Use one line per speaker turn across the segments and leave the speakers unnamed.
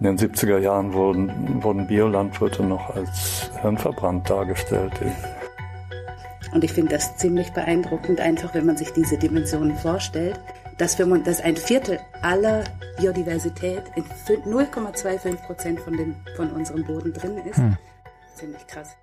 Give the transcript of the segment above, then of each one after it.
In den 70er Jahren wurden, wurden Biolandwirte noch als hirnverbrannt dargestellt.
Und ich finde das ziemlich beeindruckend, einfach wenn man sich diese Dimensionen vorstellt, dass, wir, dass ein Viertel aller Biodiversität in 0,25 Prozent von, von unserem Boden drin ist. Hm. Ziemlich krass.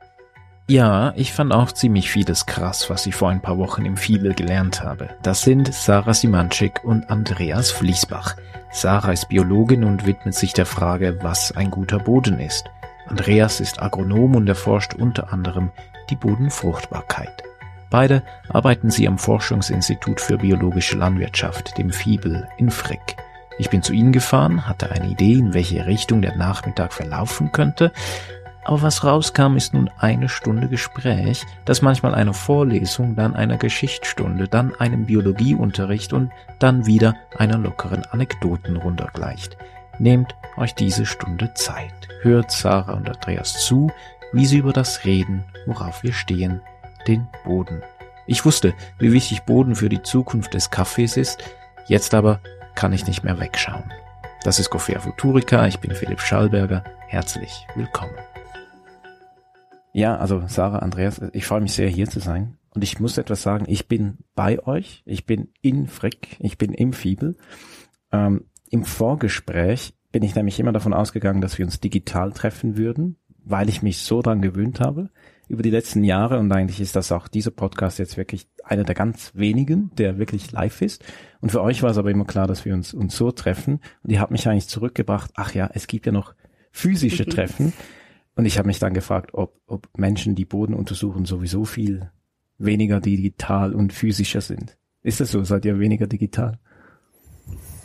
Ja, ich fand auch ziemlich vieles krass, was ich vor ein paar Wochen im Fibel gelernt habe. Das sind Sarah Simanczyk und Andreas Fließbach. Sarah ist Biologin und widmet sich der Frage, was ein guter Boden ist. Andreas ist Agronom und erforscht unter anderem die Bodenfruchtbarkeit. Beide arbeiten sie am Forschungsinstitut für biologische Landwirtschaft, dem Fibel, in Frick. Ich bin zu ihnen gefahren, hatte eine Idee, in welche Richtung der Nachmittag verlaufen könnte, aber was rauskam, ist nun eine Stunde Gespräch, das manchmal einer Vorlesung, dann einer Geschichtsstunde, dann einem Biologieunterricht und dann wieder einer lockeren Anekdotenrunde gleicht. Nehmt euch diese Stunde Zeit, hört Sarah und Andreas zu, wie sie über das reden, worauf wir stehen, den Boden. Ich wusste, wie wichtig Boden für die Zukunft des Kaffees ist, jetzt aber kann ich nicht mehr wegschauen. Das ist Coffea Futurica, ich bin Philipp Schallberger, herzlich willkommen. Ja, also Sarah, Andreas, ich freue mich sehr hier zu sein. Und ich muss etwas sagen, ich bin bei euch, ich bin in Frick, ich bin im Fiebel. Ähm, Im Vorgespräch bin ich nämlich immer davon ausgegangen, dass wir uns digital treffen würden, weil ich mich so dran gewöhnt habe über die letzten Jahre und eigentlich ist das auch dieser Podcast jetzt wirklich einer der ganz wenigen, der wirklich live ist. Und für euch war es aber immer klar, dass wir uns, uns so treffen. Und ihr habt mich eigentlich zurückgebracht, ach ja, es gibt ja noch physische Treffen. Und ich habe mich dann gefragt, ob, ob Menschen, die Boden untersuchen, sowieso viel weniger digital und physischer sind. Ist das so? Seid ihr weniger digital?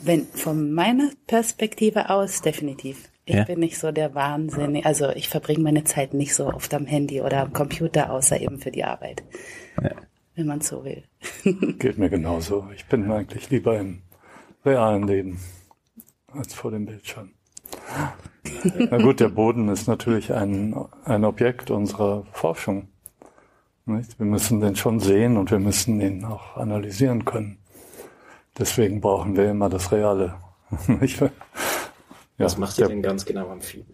Wenn von meiner Perspektive aus definitiv. Ich ja? bin nicht so der Wahnsinn. Also ich verbringe meine Zeit nicht so oft am Handy oder am Computer, außer eben für die Arbeit. Ja. Wenn man so will.
Geht mir genauso. Ich bin eigentlich lieber im realen Leben als vor dem Bildschirm. Na gut, der Boden ist natürlich ein, ein Objekt unserer Forschung. Nicht? Wir müssen den schon sehen und wir müssen ihn auch analysieren können. Deswegen brauchen wir immer das Reale.
ja, Was macht ihr denn ganz genau am
sind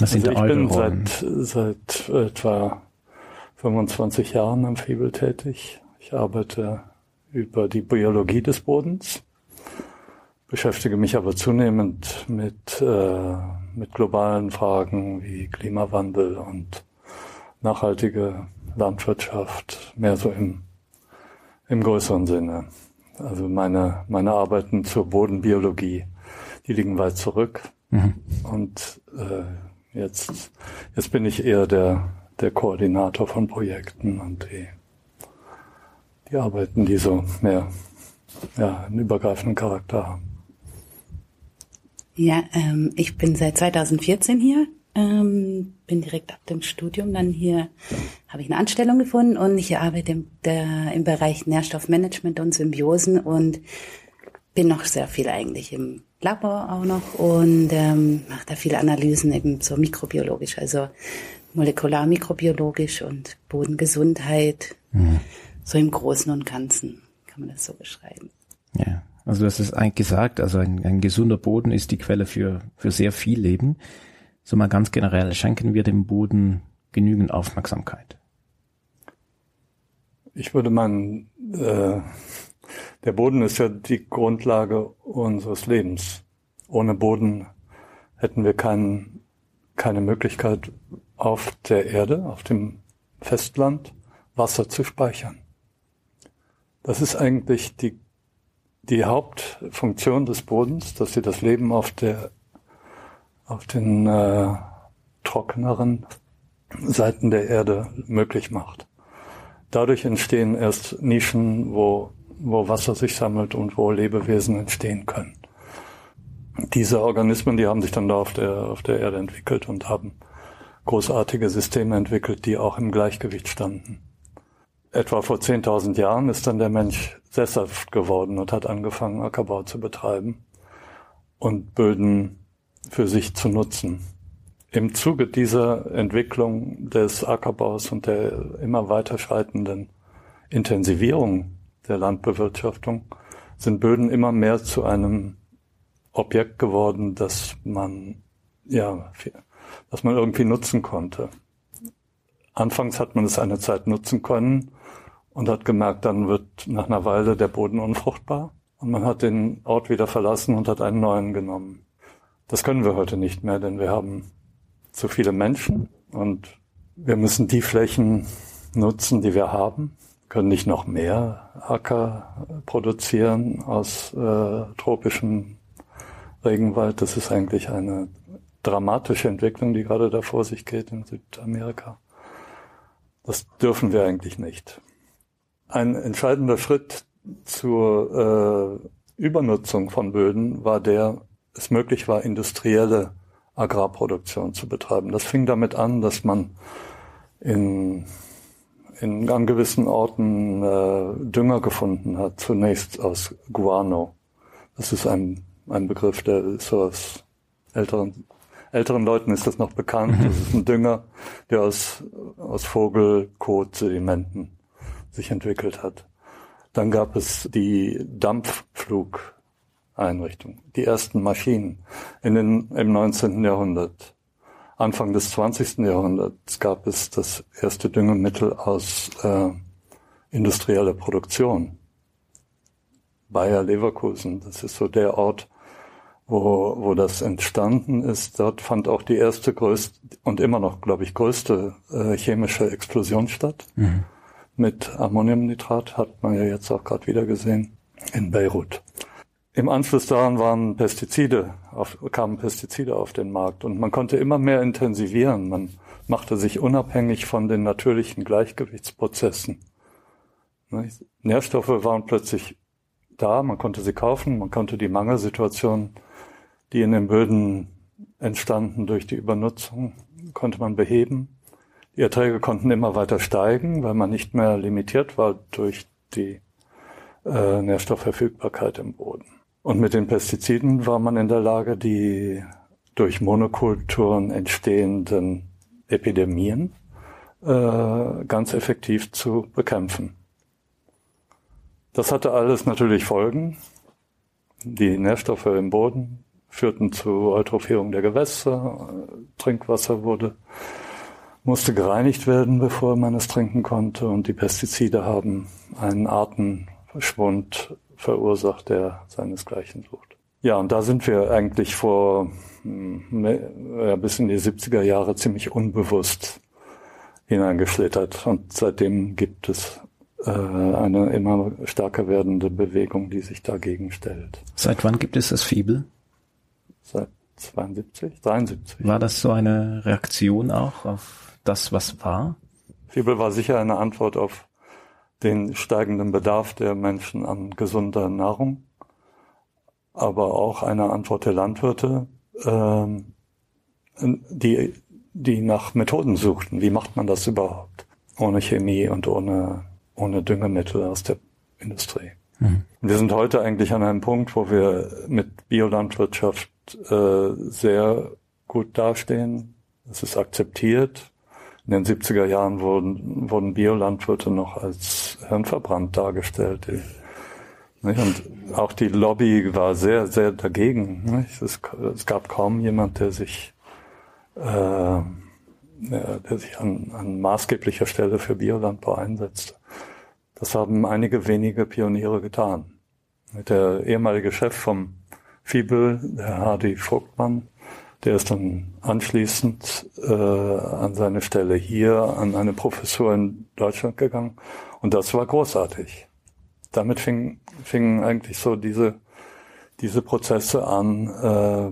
also ich bin seit, seit etwa 25 Jahren am Fibel tätig. Ich arbeite über die Biologie des Bodens beschäftige mich aber zunehmend mit, äh, mit globalen Fragen wie Klimawandel und nachhaltige Landwirtschaft, mehr so im, im größeren Sinne. Also meine, meine Arbeiten zur Bodenbiologie, die liegen weit zurück. Mhm. Und äh, jetzt, jetzt bin ich eher der, der Koordinator von Projekten und die, die Arbeiten, die so mehr ja, einen übergreifenden Charakter haben.
Ja, ähm, ich bin seit 2014 hier, ähm, bin direkt ab dem Studium dann hier, habe ich eine Anstellung gefunden und ich arbeite im, der, im Bereich Nährstoffmanagement und Symbiosen und bin noch sehr viel eigentlich im Labor auch noch und ähm, mache da viele Analysen eben so mikrobiologisch, also molekular mikrobiologisch und Bodengesundheit, mhm. so im Großen und Ganzen kann man das so beschreiben.
Ja. Also das ist eigentlich gesagt, also ein, ein gesunder Boden ist die Quelle für, für sehr viel Leben. So mal ganz generell, schenken wir dem Boden genügend Aufmerksamkeit?
Ich würde meinen, äh, der Boden ist ja die Grundlage unseres Lebens. Ohne Boden hätten wir kein, keine Möglichkeit auf der Erde, auf dem Festland, Wasser zu speichern. Das ist eigentlich die die Hauptfunktion des Bodens, dass sie das Leben auf der auf den äh, trockeneren Seiten der Erde möglich macht. Dadurch entstehen erst Nischen, wo, wo Wasser sich sammelt und wo Lebewesen entstehen können. Diese Organismen, die haben sich dann da auf der, auf der Erde entwickelt und haben großartige Systeme entwickelt, die auch im Gleichgewicht standen. Etwa vor 10.000 Jahren ist dann der Mensch sesshaft geworden und hat angefangen, Ackerbau zu betreiben und Böden für sich zu nutzen. Im Zuge dieser Entwicklung des Ackerbaus und der immer weiter schreitenden Intensivierung der Landbewirtschaftung sind Böden immer mehr zu einem Objekt geworden, das man, ja, das man irgendwie nutzen konnte. Anfangs hat man es eine Zeit nutzen können und hat gemerkt, dann wird nach einer Weile der Boden unfruchtbar und man hat den Ort wieder verlassen und hat einen neuen genommen. Das können wir heute nicht mehr, denn wir haben zu viele Menschen und wir müssen die Flächen nutzen, die wir haben, können nicht noch mehr Acker produzieren aus äh, tropischem Regenwald. Das ist eigentlich eine dramatische Entwicklung, die gerade da vor sich geht in Südamerika. Das dürfen wir eigentlich nicht. Ein entscheidender Schritt zur äh, Übernutzung von Böden war der, es möglich war, industrielle Agrarproduktion zu betreiben. Das fing damit an, dass man in, in an gewissen Orten äh, Dünger gefunden hat, zunächst aus Guano. Das ist ein, ein Begriff, der ist so aus älteren, älteren Leuten ist das noch bekannt. Das ist ein Dünger, der aus, aus Vogelkot-Sedimenten sich entwickelt hat. Dann gab es die Dampfflug, Einrichtung. Die ersten Maschinen in den, im 19. Jahrhundert. Anfang des 20. Jahrhunderts gab es das erste Düngemittel aus äh, industrieller Produktion. Bayer Leverkusen, das ist so der Ort, wo, wo das entstanden ist. Dort fand auch die erste größte und immer noch, glaube ich, größte äh, chemische Explosion statt. Mhm. Mit Ammoniumnitrat hat man ja jetzt auch gerade wieder gesehen in Beirut. Im Anschluss daran waren Pestizide, auf, kamen Pestizide auf den Markt und man konnte immer mehr intensivieren. Man machte sich unabhängig von den natürlichen Gleichgewichtsprozessen. Nährstoffe waren plötzlich da, man konnte sie kaufen, man konnte die Mangelsituation, die in den Böden entstanden durch die Übernutzung, konnte man beheben. Die Erträge konnten immer weiter steigen, weil man nicht mehr limitiert war durch die äh, Nährstoffverfügbarkeit im Boden. Und mit den Pestiziden war man in der Lage, die durch Monokulturen entstehenden Epidemien äh, ganz effektiv zu bekämpfen. Das hatte alles natürlich Folgen. Die Nährstoffe im Boden führten zu Eutrophierung der Gewässer, Trinkwasser wurde, musste gereinigt werden, bevor man es trinken konnte und die Pestizide haben einen Artenschwund verursacht, der seinesgleichen sucht. Ja, und da sind wir eigentlich vor hm, ja, bis in die 70er Jahre ziemlich unbewusst hineingeschlittert. Und seitdem gibt es äh, eine immer stärker werdende Bewegung, die sich dagegen stellt.
Seit wann gibt es das Fibel?
Seit 72, 73.
War das so eine Reaktion auch auf das, was war?
Fibel war sicher eine Antwort auf den steigenden Bedarf der Menschen an gesunder Nahrung, aber auch eine Antwort der Landwirte, ähm, die, die nach Methoden suchten. Wie macht man das überhaupt? Ohne Chemie und ohne, ohne Düngemittel aus der Industrie. Mhm. Wir sind heute eigentlich an einem Punkt, wo wir mit Biolandwirtschaft äh, sehr gut dastehen. Es ist akzeptiert. In den 70er Jahren wurden, wurden Biolandwirte noch als hirnverbrannt dargestellt. Und auch die Lobby war sehr, sehr dagegen. Es, gab kaum jemand, der sich, äh, der sich an, an maßgeblicher Stelle für Biolandbau einsetzte. Das haben einige wenige Pioniere getan. Der ehemalige Chef vom Fibel, der Hardy Vogtmann, der ist dann anschließend äh, an seine Stelle hier an eine Professur in Deutschland gegangen. Und das war großartig. Damit fingen fing eigentlich so diese, diese Prozesse an, äh,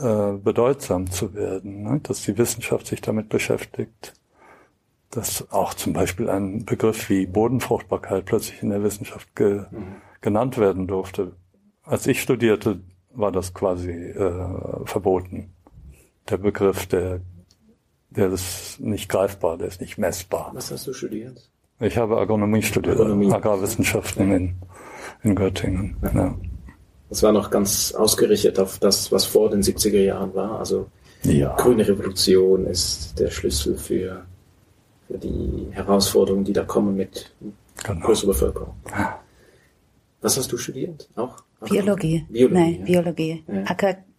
äh, bedeutsam zu werden, ne? dass die Wissenschaft sich damit beschäftigt, dass auch zum Beispiel ein Begriff wie Bodenfruchtbarkeit plötzlich in der Wissenschaft ge mhm. genannt werden durfte. Als ich studierte, war das quasi äh, verboten der Begriff, der, der ist nicht greifbar, der ist nicht messbar.
Was hast du studiert?
Ich habe Agronomie studiert, Agronomie. Agrarwissenschaften in, in Göttingen. Ja. ja.
Das war noch ganz ausgerichtet auf das, was vor den 70er Jahren war. Also ja. grüne Revolution ist der Schlüssel für, für die Herausforderungen, die da kommen mit genau. größerer Bevölkerung. Was hast du studiert? Auch?
Biologie. Biologie. Nein, ja. Biologie. Ja.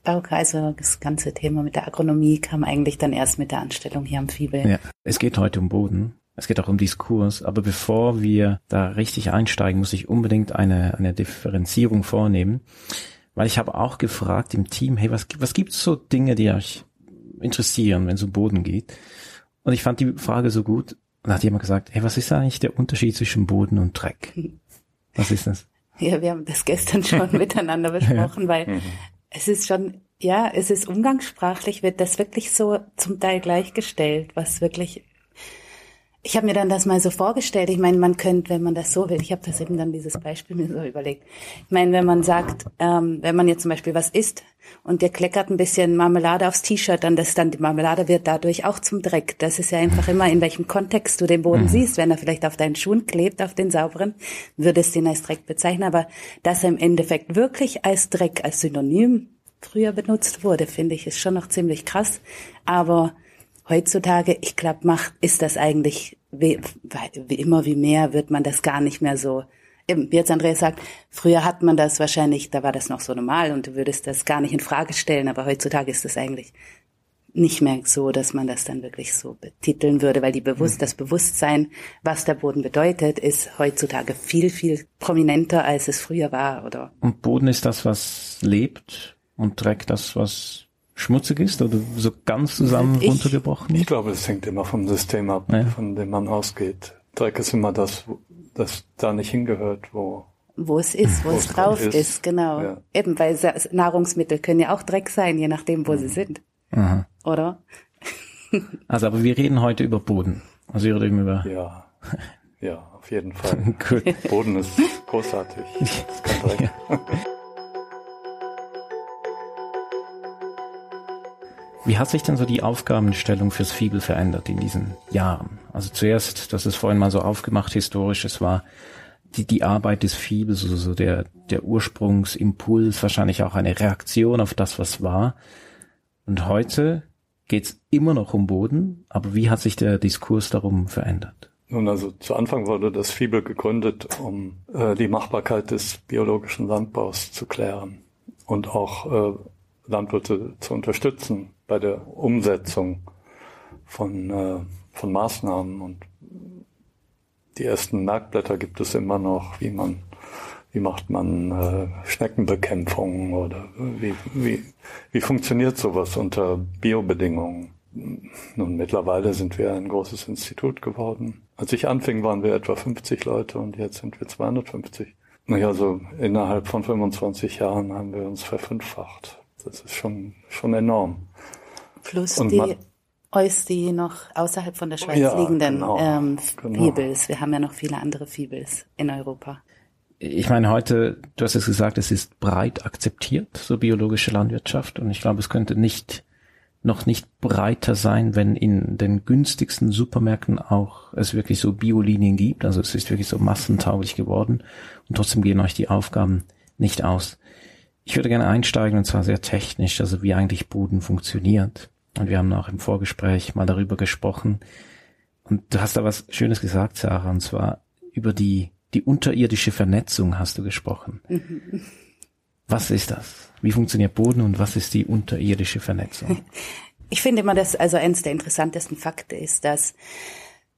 Ackerbau, also das ganze Thema mit der Agronomie kam eigentlich dann erst mit der Anstellung hier am Fiebel.
Ja, es geht heute um Boden. Es geht auch um Diskurs, aber bevor wir da richtig einsteigen, muss ich unbedingt eine, eine Differenzierung vornehmen, weil ich habe auch gefragt im Team, hey, was, was gibt's so Dinge, die euch interessieren, wenn es um Boden geht? Und ich fand die Frage so gut, und da hat jemand gesagt, hey, was ist eigentlich der Unterschied zwischen Boden und Dreck? Was ist das?
Ja, wir haben das gestern schon miteinander besprochen, weil. es ist schon, ja, es ist umgangssprachlich, wird das wirklich so zum Teil gleichgestellt, was wirklich ich habe mir dann das mal so vorgestellt. Ich meine, man könnte, wenn man das so will, ich habe das eben dann dieses Beispiel mir so überlegt. Ich meine, wenn man sagt, ähm, wenn man jetzt zum Beispiel was isst und der kleckert ein bisschen Marmelade aufs T-Shirt, dann das dann die Marmelade wird dadurch auch zum Dreck. Das ist ja einfach immer in welchem Kontext du den Boden mhm. siehst. Wenn er vielleicht auf deinen Schuhen klebt, auf den sauberen, würdest du ihn als Dreck bezeichnen. Aber dass er im Endeffekt wirklich als Dreck, als Synonym früher benutzt wurde, finde ich, ist schon noch ziemlich krass. Aber heutzutage, ich glaube, macht, ist das eigentlich wie, wie immer wie mehr wird man das gar nicht mehr so. Eben, wie jetzt Andreas sagt, früher hat man das wahrscheinlich, da war das noch so normal und du würdest das gar nicht in Frage stellen, aber heutzutage ist es eigentlich nicht mehr so, dass man das dann wirklich so betiteln würde, weil die Bewusst, das Bewusstsein, was der Boden bedeutet, ist heutzutage viel, viel prominenter, als es früher war, oder?
Und Boden ist das, was lebt und Dreck das, was schmutzig ist oder so ganz zusammen ich, runtergebrochen?
Ich glaube, es hängt immer vom System ab, ja. von dem man ausgeht. Dreck ist immer das, das da nicht hingehört, wo
wo es ist, wo, wo es drauf ist, ist genau. Ja. Eben, weil Nahrungsmittel können ja auch Dreck sein, je nachdem, wo mhm. sie sind. Aha. Oder?
Also, aber wir reden heute über Boden. Also wir reden über.
Ja. Ja, auf jeden Fall. Gut. Boden ist großartig. Das ist kein Dreck. Ja.
Wie hat sich denn so die Aufgabenstellung fürs Fiebel verändert in diesen Jahren? Also zuerst, das ist vorhin mal so aufgemacht historisch, es war die, die Arbeit des Fiebels, also so der, der Ursprungsimpuls, wahrscheinlich auch eine Reaktion auf das, was war. Und heute geht's immer noch um Boden, aber wie hat sich der Diskurs darum verändert?
Nun, also zu Anfang wurde das Fiebel gegründet, um äh, die Machbarkeit des biologischen Landbaus zu klären und auch äh, Landwirte zu unterstützen bei der Umsetzung von, äh, von Maßnahmen. Und die ersten Merkblätter gibt es immer noch, wie man, wie macht man äh, Schneckenbekämpfung oder wie, wie, wie funktioniert sowas unter Biobedingungen. Nun, mittlerweile sind wir ein großes Institut geworden. Als ich anfing, waren wir etwa 50 Leute und jetzt sind wir 250. Naja, so innerhalb von 25 Jahren haben wir uns verfünffacht. Das ist schon, schon enorm.
Plus und die Eus, die noch außerhalb von der Schweiz ja, liegenden genau, ähm, genau. Fibels. Wir haben ja noch viele andere Fibels in Europa.
Ich meine, heute, du hast es gesagt, es ist breit akzeptiert, so biologische Landwirtschaft. Und ich glaube, es könnte nicht, noch nicht breiter sein, wenn in den günstigsten Supermärkten auch es wirklich so Biolinien gibt. Also es ist wirklich so massentauglich geworden. Und trotzdem gehen euch die Aufgaben nicht aus. Ich würde gerne einsteigen und zwar sehr technisch, also wie eigentlich Boden funktioniert. Und wir haben auch im Vorgespräch mal darüber gesprochen. Und du hast da was Schönes gesagt, Sarah, und zwar über die, die unterirdische Vernetzung hast du gesprochen. Mhm. Was ist das? Wie funktioniert Boden und was ist die unterirdische Vernetzung?
Ich finde immer, dass also eines der interessantesten Fakte ist, dass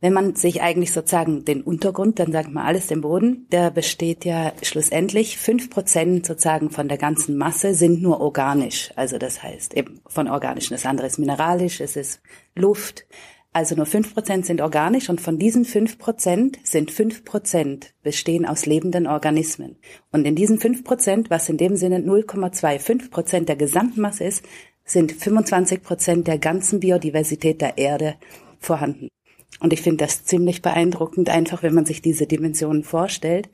wenn man sich eigentlich sozusagen den Untergrund, dann sagt man alles den Boden, der besteht ja schlussendlich fünf Prozent sozusagen von der ganzen Masse sind nur organisch. Also das heißt eben von organisch. Das andere ist mineralisch, es ist Luft. Also nur fünf Prozent sind organisch und von diesen fünf Prozent sind fünf Prozent bestehen aus lebenden Organismen. Und in diesen fünf Prozent, was in dem Sinne 0,25 Prozent der Gesamtmasse ist, sind 25 Prozent der ganzen Biodiversität der Erde vorhanden. Und ich finde das ziemlich beeindruckend, einfach wenn man sich diese Dimensionen vorstellt,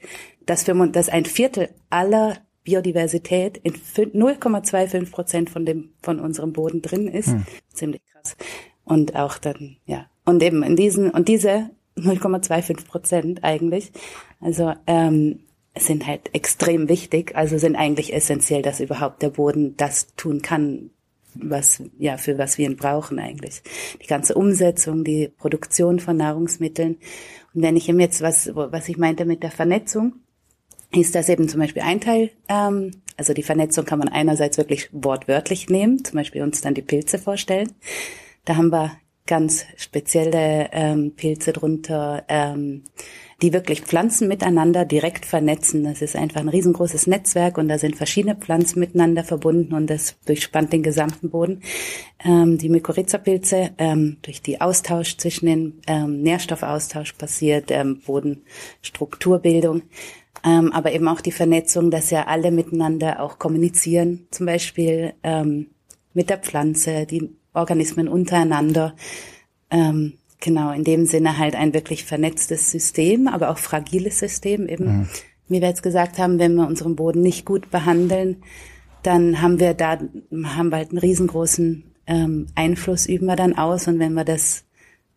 dass, für, dass ein Viertel aller Biodiversität in 0,25 Prozent von dem, von unserem Boden drin ist. Hm. Ziemlich krass. Und auch dann, ja. Und eben in diesen, und diese 0,25 Prozent eigentlich, also, ähm, sind halt extrem wichtig, also sind eigentlich essentiell, dass überhaupt der Boden das tun kann, was, ja, für was wir ihn brauchen eigentlich. Die ganze Umsetzung, die Produktion von Nahrungsmitteln. Und wenn ich ihm jetzt was, was ich meinte mit der Vernetzung, ist das eben zum Beispiel ein Teil. Ähm, also die Vernetzung kann man einerseits wirklich wortwörtlich nehmen, zum Beispiel uns dann die Pilze vorstellen. Da haben wir ganz spezielle ähm, Pilze drunter, ähm, die wirklich Pflanzen miteinander direkt vernetzen. Das ist einfach ein riesengroßes Netzwerk und da sind verschiedene Pflanzen miteinander verbunden und das durchspannt den gesamten Boden. Ähm, die Mykorrhiza-Pilze, ähm, durch die Austausch zwischen den ähm, Nährstoffaustausch passiert, ähm, Bodenstrukturbildung. Ähm, aber eben auch die Vernetzung, dass ja alle miteinander auch kommunizieren, zum Beispiel ähm, mit der Pflanze, die Organismen untereinander. Ähm, genau, in dem Sinne halt ein wirklich vernetztes System, aber auch fragiles System. Eben, mhm. wie wir jetzt gesagt haben, wenn wir unseren Boden nicht gut behandeln, dann haben wir da, haben wir halt einen riesengroßen ähm, Einfluss, üben wir dann aus. Und wenn wir das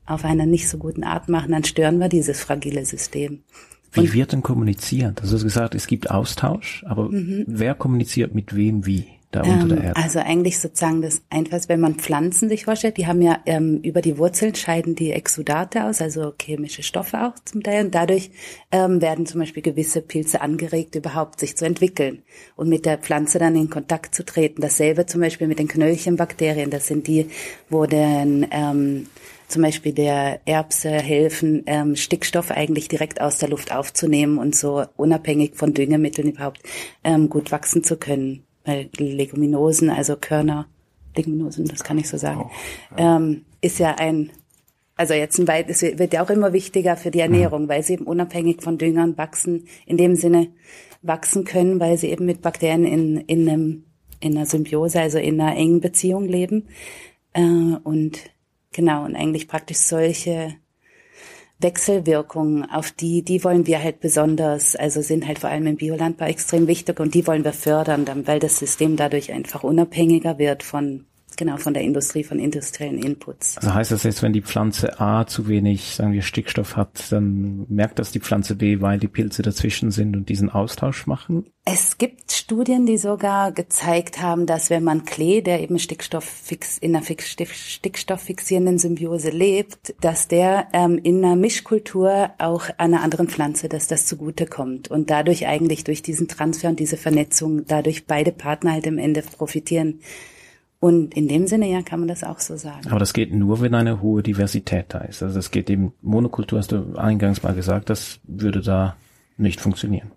auf einer nicht so guten Art machen, dann stören wir dieses fragile System.
Wie wird denn kommuniziert? Also du hast gesagt, es gibt Austausch, aber mhm. wer kommuniziert mit wem wie? Da unter der ähm,
Erde. Also eigentlich sozusagen das Einfachste, wenn man Pflanzen sich vorstellt, die haben ja ähm, über die Wurzeln scheiden die Exudate aus, also chemische Stoffe auch zum Teil. Und dadurch ähm, werden zum Beispiel gewisse Pilze angeregt, überhaupt sich zu entwickeln und mit der Pflanze dann in Kontakt zu treten. Dasselbe zum Beispiel mit den Knöllchenbakterien. Das sind die, wo den ähm, zum Beispiel der Erbse helfen, ähm, Stickstoff eigentlich direkt aus der Luft aufzunehmen und so unabhängig von Düngemitteln überhaupt ähm, gut wachsen zu können Leguminosen, also Körner, Leguminosen, das kann ich so sagen, oh, ja. ähm, ist ja ein, also jetzt ein weit, es wird ja auch immer wichtiger für die mhm. Ernährung, mhm. weil sie eben unabhängig von Düngern wachsen, in dem Sinne wachsen können, weil sie eben mit Bakterien in, in einem, in einer Symbiose, also in einer engen Beziehung leben. Äh, und genau, und eigentlich praktisch solche Wechselwirkungen, auf die, die wollen wir halt besonders, also sind halt vor allem im Biolandbau extrem wichtig und die wollen wir fördern, weil das System dadurch einfach unabhängiger wird von Genau, von der Industrie, von industriellen Inputs.
Also heißt das jetzt, wenn die Pflanze A zu wenig, sagen wir, Stickstoff hat, dann merkt das die Pflanze B, weil die Pilze dazwischen sind und diesen Austausch machen?
Es gibt Studien, die sogar gezeigt haben, dass wenn man Klee, der eben Stickstofffix, in einer stickstofffixierenden Symbiose lebt, dass der ähm, in einer Mischkultur auch einer anderen Pflanze, dass das zugute kommt und dadurch eigentlich durch diesen Transfer und diese Vernetzung dadurch beide Partner halt im Ende profitieren. Und in dem Sinne, ja, kann man das auch so sagen.
Aber das geht nur, wenn eine hohe Diversität da ist. Also das geht eben, Monokultur hast du eingangs mal gesagt, das würde da nicht funktionieren.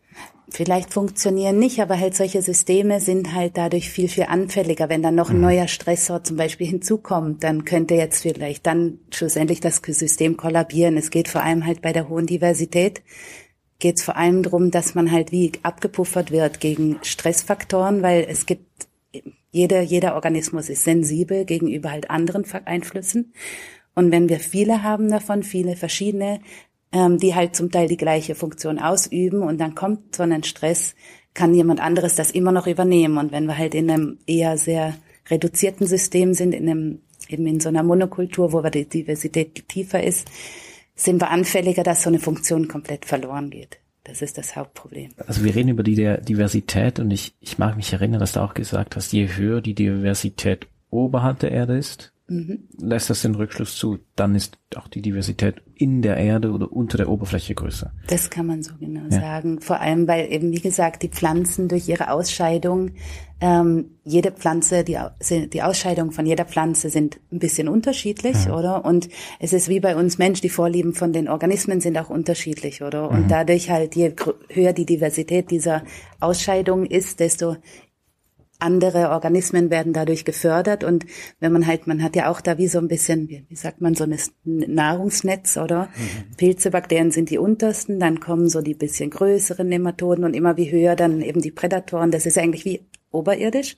Vielleicht funktionieren nicht, aber halt solche Systeme sind halt dadurch viel, viel anfälliger. Wenn dann noch ein mhm. neuer Stressor zum Beispiel hinzukommt, dann könnte jetzt vielleicht dann schlussendlich das System kollabieren. Es geht vor allem halt bei der hohen Diversität geht es vor allem darum, dass man halt wie abgepuffert wird gegen Stressfaktoren, weil es gibt jeder, jeder Organismus ist sensibel gegenüber halt anderen Einflüssen. Und wenn wir viele haben davon, viele verschiedene, ähm, die halt zum Teil die gleiche Funktion ausüben und dann kommt so ein Stress, kann jemand anderes das immer noch übernehmen. Und wenn wir halt in einem eher sehr reduzierten System sind, in einem, eben in so einer Monokultur, wo die Diversität tiefer ist, sind wir anfälliger, dass so eine Funktion komplett verloren geht. Das ist das Hauptproblem.
Also wir reden über die Diversität und ich, ich mag mich erinnern, dass du auch gesagt hast, je höher die Diversität oberhalb der Erde ist, mhm. lässt das den Rückschluss zu, dann ist auch die Diversität in der Erde oder unter der Oberfläche größer.
Das kann man so genau ja. sagen. Vor allem, weil eben, wie gesagt, die Pflanzen durch ihre Ausscheidung, ähm, jede Pflanze, die, die Ausscheidung von jeder Pflanze sind ein bisschen unterschiedlich, ja. oder? Und es ist wie bei uns Mensch, die Vorlieben von den Organismen sind auch unterschiedlich, oder? Und mhm. dadurch halt, je höher die Diversität dieser Ausscheidung ist, desto andere Organismen werden dadurch gefördert und wenn man halt, man hat ja auch da wie so ein bisschen, wie, sagt man, so ein Nahrungsnetz, oder? Mhm. Pilze, Bakterien sind die untersten, dann kommen so die bisschen größeren Nematoden und immer wie höher dann eben die Prädatoren. Das ist eigentlich wie oberirdisch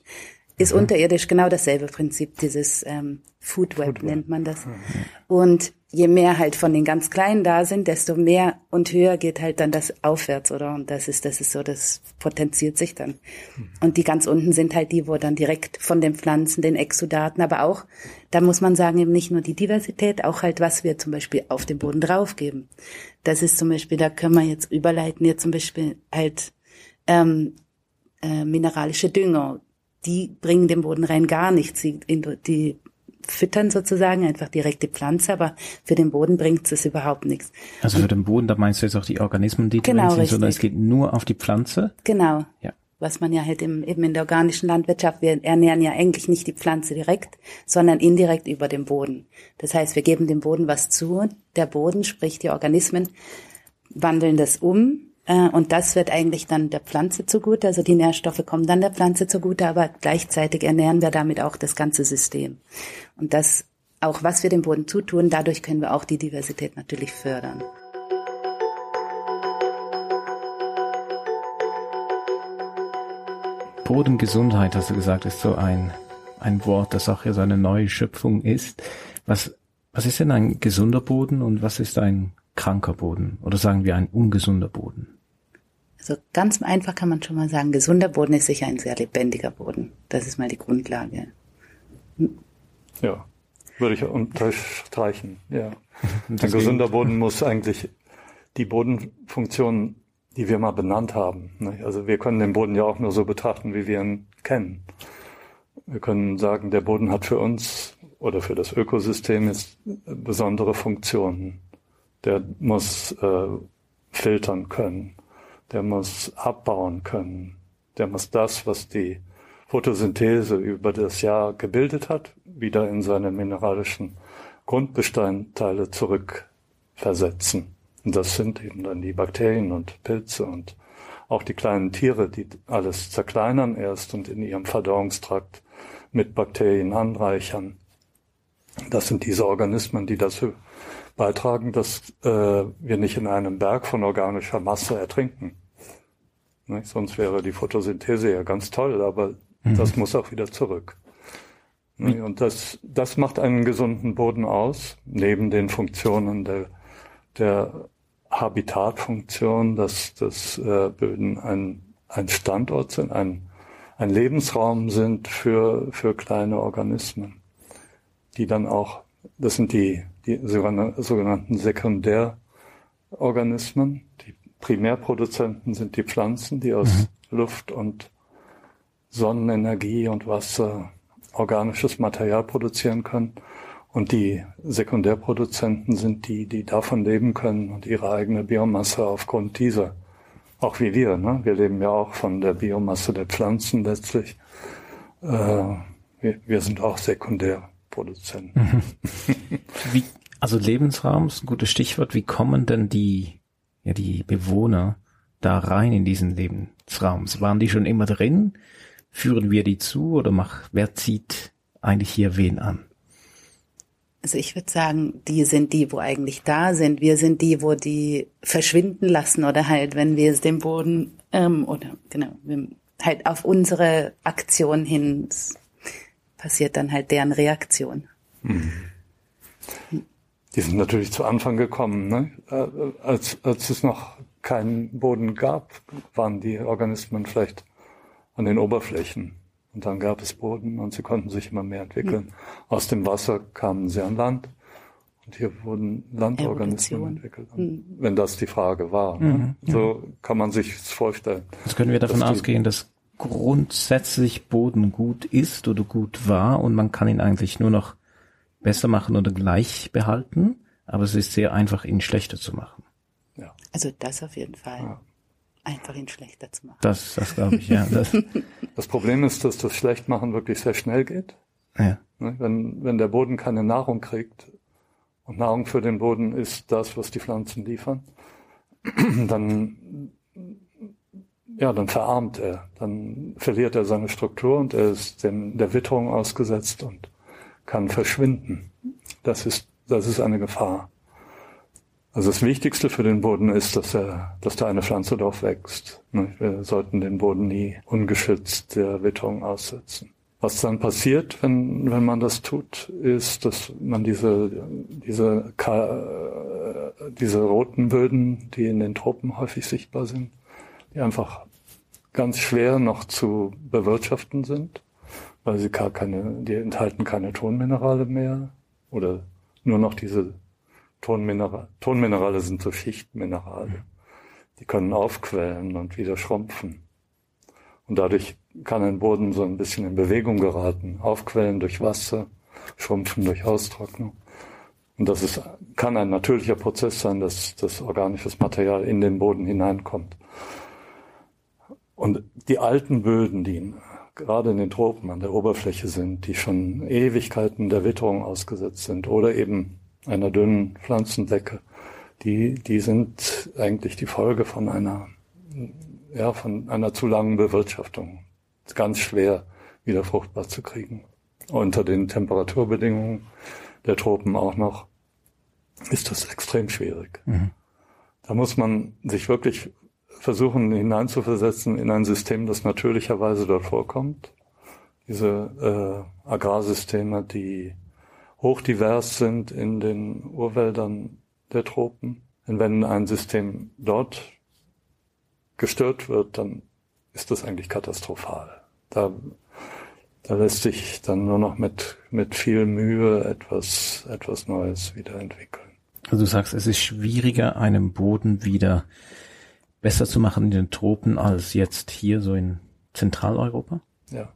ist mhm. unterirdisch genau dasselbe Prinzip, dieses ähm, Food Web, Food nennt man das. Mhm. Und je mehr halt von den ganz Kleinen da sind, desto mehr und höher geht halt dann das aufwärts, oder? Und das ist, das ist so, das potenziert sich dann. Mhm. Und die ganz unten sind halt die, wo dann direkt von den Pflanzen, den Exudaten, aber auch, da muss man sagen, eben nicht nur die Diversität, auch halt, was wir zum Beispiel auf dem Boden draufgeben. Das ist zum Beispiel, da können wir jetzt überleiten, hier zum Beispiel halt ähm, äh, mineralische Dünger, die bringen dem Boden rein gar nichts. Die, die füttern sozusagen, einfach direkt die Pflanze, aber für den Boden bringt es überhaupt nichts.
Also für den Boden, da meinst du jetzt auch die Organismen, die
genau,
drin sind,
richtig.
sondern es geht nur auf die Pflanze?
Genau.
Ja.
Was man ja halt im, eben in der organischen Landwirtschaft, wir ernähren ja eigentlich nicht die Pflanze direkt, sondern indirekt über den Boden. Das heißt, wir geben dem Boden was zu, der Boden, sprich die Organismen, wandeln das um und das wird eigentlich dann der Pflanze zugute, also die Nährstoffe kommen dann der Pflanze zugute, aber gleichzeitig ernähren wir damit auch das ganze System. Und das, auch was wir dem Boden zutun, dadurch können wir auch die Diversität natürlich fördern.
Bodengesundheit, hast du gesagt, ist so ein, ein Wort, das auch ja so eine neue Schöpfung ist. Was, was ist denn ein gesunder Boden und was ist ein kranker Boden? Oder sagen wir ein ungesunder Boden?
Also ganz einfach kann man schon mal sagen, gesunder Boden ist sicher ein sehr lebendiger Boden. Das ist mal die Grundlage.
Ja, würde ich unterstreichen, ja. Ein gesunder Boden muss eigentlich die Bodenfunktion die wir mal benannt haben. Also wir können den Boden ja auch nur so betrachten, wie wir ihn kennen. Wir können sagen, der Boden hat für uns oder für das Ökosystem jetzt besondere Funktionen. Der muss äh, filtern können, der muss abbauen können, der muss das, was die Photosynthese über das Jahr gebildet hat, wieder in seine mineralischen Grundbestandteile zurückversetzen. Und das sind eben dann die Bakterien und Pilze und auch die kleinen Tiere, die alles zerkleinern erst und in ihrem Verdauungstrakt mit Bakterien anreichern. Das sind diese Organismen, die dazu beitragen, dass äh, wir nicht in einem Berg von organischer Masse ertrinken. Nicht? Sonst wäre die Photosynthese ja ganz toll, aber mhm. das muss auch wieder zurück. Mhm. Und das, das macht einen gesunden Boden aus, neben den Funktionen der der Habitatfunktion, dass, dass äh, Böden ein, ein Standort sind, ein, ein Lebensraum sind für, für kleine Organismen, die dann auch, das sind die, die sogenannten Sekundärorganismen, die Primärproduzenten sind die Pflanzen, die aus mhm. Luft und Sonnenenergie und Wasser organisches Material produzieren können. Und die Sekundärproduzenten sind die, die davon leben können und ihre eigene Biomasse aufgrund dieser. Auch wie wir, ne? Wir leben ja auch von der Biomasse der Pflanzen letztlich. Äh, wir, wir sind auch Sekundärproduzenten. Mhm.
Wie, also Lebensraum ist ein gutes Stichwort. Wie kommen denn die, ja, die Bewohner da rein in diesen Lebensraum? Waren die schon immer drin? Führen wir die zu oder mach, wer zieht eigentlich hier wen an?
Also ich würde sagen, die sind die, wo eigentlich da sind. Wir sind die, wo die verschwinden lassen oder halt, wenn wir es dem Boden ähm, oder genau, halt auf unsere Aktion hin passiert dann halt deren Reaktion. Mhm.
Die sind natürlich zu Anfang gekommen, ne? Äh, als, als es noch keinen Boden gab, waren die Organismen vielleicht an den Oberflächen. Und dann gab es Boden und sie konnten sich immer mehr entwickeln. Mhm. Aus dem Wasser kamen sie an Land. Und hier wurden Landorganismen Evolution. entwickelt. Mhm. Wenn das die Frage war. Ne? Mhm. So kann man sich vorstellen.
Jetzt können wir davon dass ausgehen, dass grundsätzlich Boden gut ist oder gut war und man kann ihn eigentlich nur noch besser machen oder gleich behalten. Aber es ist sehr einfach, ihn schlechter zu machen.
Ja. Also das auf jeden Fall. Ja einfach ihn schlechter zu machen.
Das, das glaube ich, ja. Das,
das Problem ist, dass das Schlechtmachen wirklich sehr schnell geht. Ja. Ne, wenn, wenn der Boden keine Nahrung kriegt, und Nahrung für den Boden ist das, was die Pflanzen liefern, dann, ja, dann verarmt er, dann verliert er seine Struktur und er ist dem, der Witterung ausgesetzt und kann verschwinden. Das ist, das ist eine Gefahr. Also das Wichtigste für den Boden ist, dass er, dass da eine Pflanze drauf wächst. Ne, wir sollten den Boden nie ungeschützt der Witterung aussetzen. Was dann passiert, wenn, wenn man das tut, ist, dass man diese, diese, diese roten Böden, die in den Tropen häufig sichtbar sind, die einfach ganz schwer noch zu bewirtschaften sind, weil sie gar keine, die enthalten keine Tonminerale mehr oder nur noch diese Tonmineral, Tonminerale sind so Schichtminerale. Die können aufquellen und wieder schrumpfen. Und dadurch kann ein Boden so ein bisschen in Bewegung geraten. Aufquellen durch Wasser, schrumpfen durch Austrocknung. Und das ist, kann ein natürlicher Prozess sein, dass das organisches Material in den Boden hineinkommt. Und die alten Böden, die gerade in den Tropen an der Oberfläche sind, die schon Ewigkeiten der Witterung ausgesetzt sind oder eben einer dünnen Pflanzendecke, die, die sind eigentlich die Folge von einer, ja, von einer zu langen Bewirtschaftung. Ganz schwer wieder fruchtbar zu kriegen. Unter den Temperaturbedingungen der Tropen auch noch ist das extrem schwierig. Mhm. Da muss man sich wirklich versuchen hineinzuversetzen in ein System, das natürlicherweise dort vorkommt. Diese äh, Agrarsysteme, die hochdivers sind in den Urwäldern der Tropen. Und wenn ein System dort gestört wird, dann ist das eigentlich katastrophal. Da, da lässt sich dann nur noch mit, mit viel Mühe etwas, etwas Neues wiederentwickeln.
Also du sagst, es ist schwieriger, einen Boden wieder besser zu machen in den Tropen als jetzt hier so in Zentraleuropa?
Ja.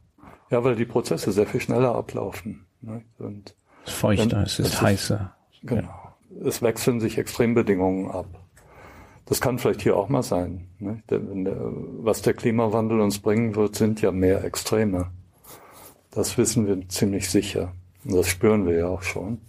Ja, weil die Prozesse sehr viel schneller ablaufen. Ne? Und
es ist feuchter, es ist heißer.
Genau. Ja. Es wechseln sich Extrembedingungen ab. Das kann vielleicht hier auch mal sein. Ne? was der Klimawandel uns bringen wird, sind ja mehr Extreme. Das wissen wir ziemlich sicher. Und das spüren wir ja auch schon.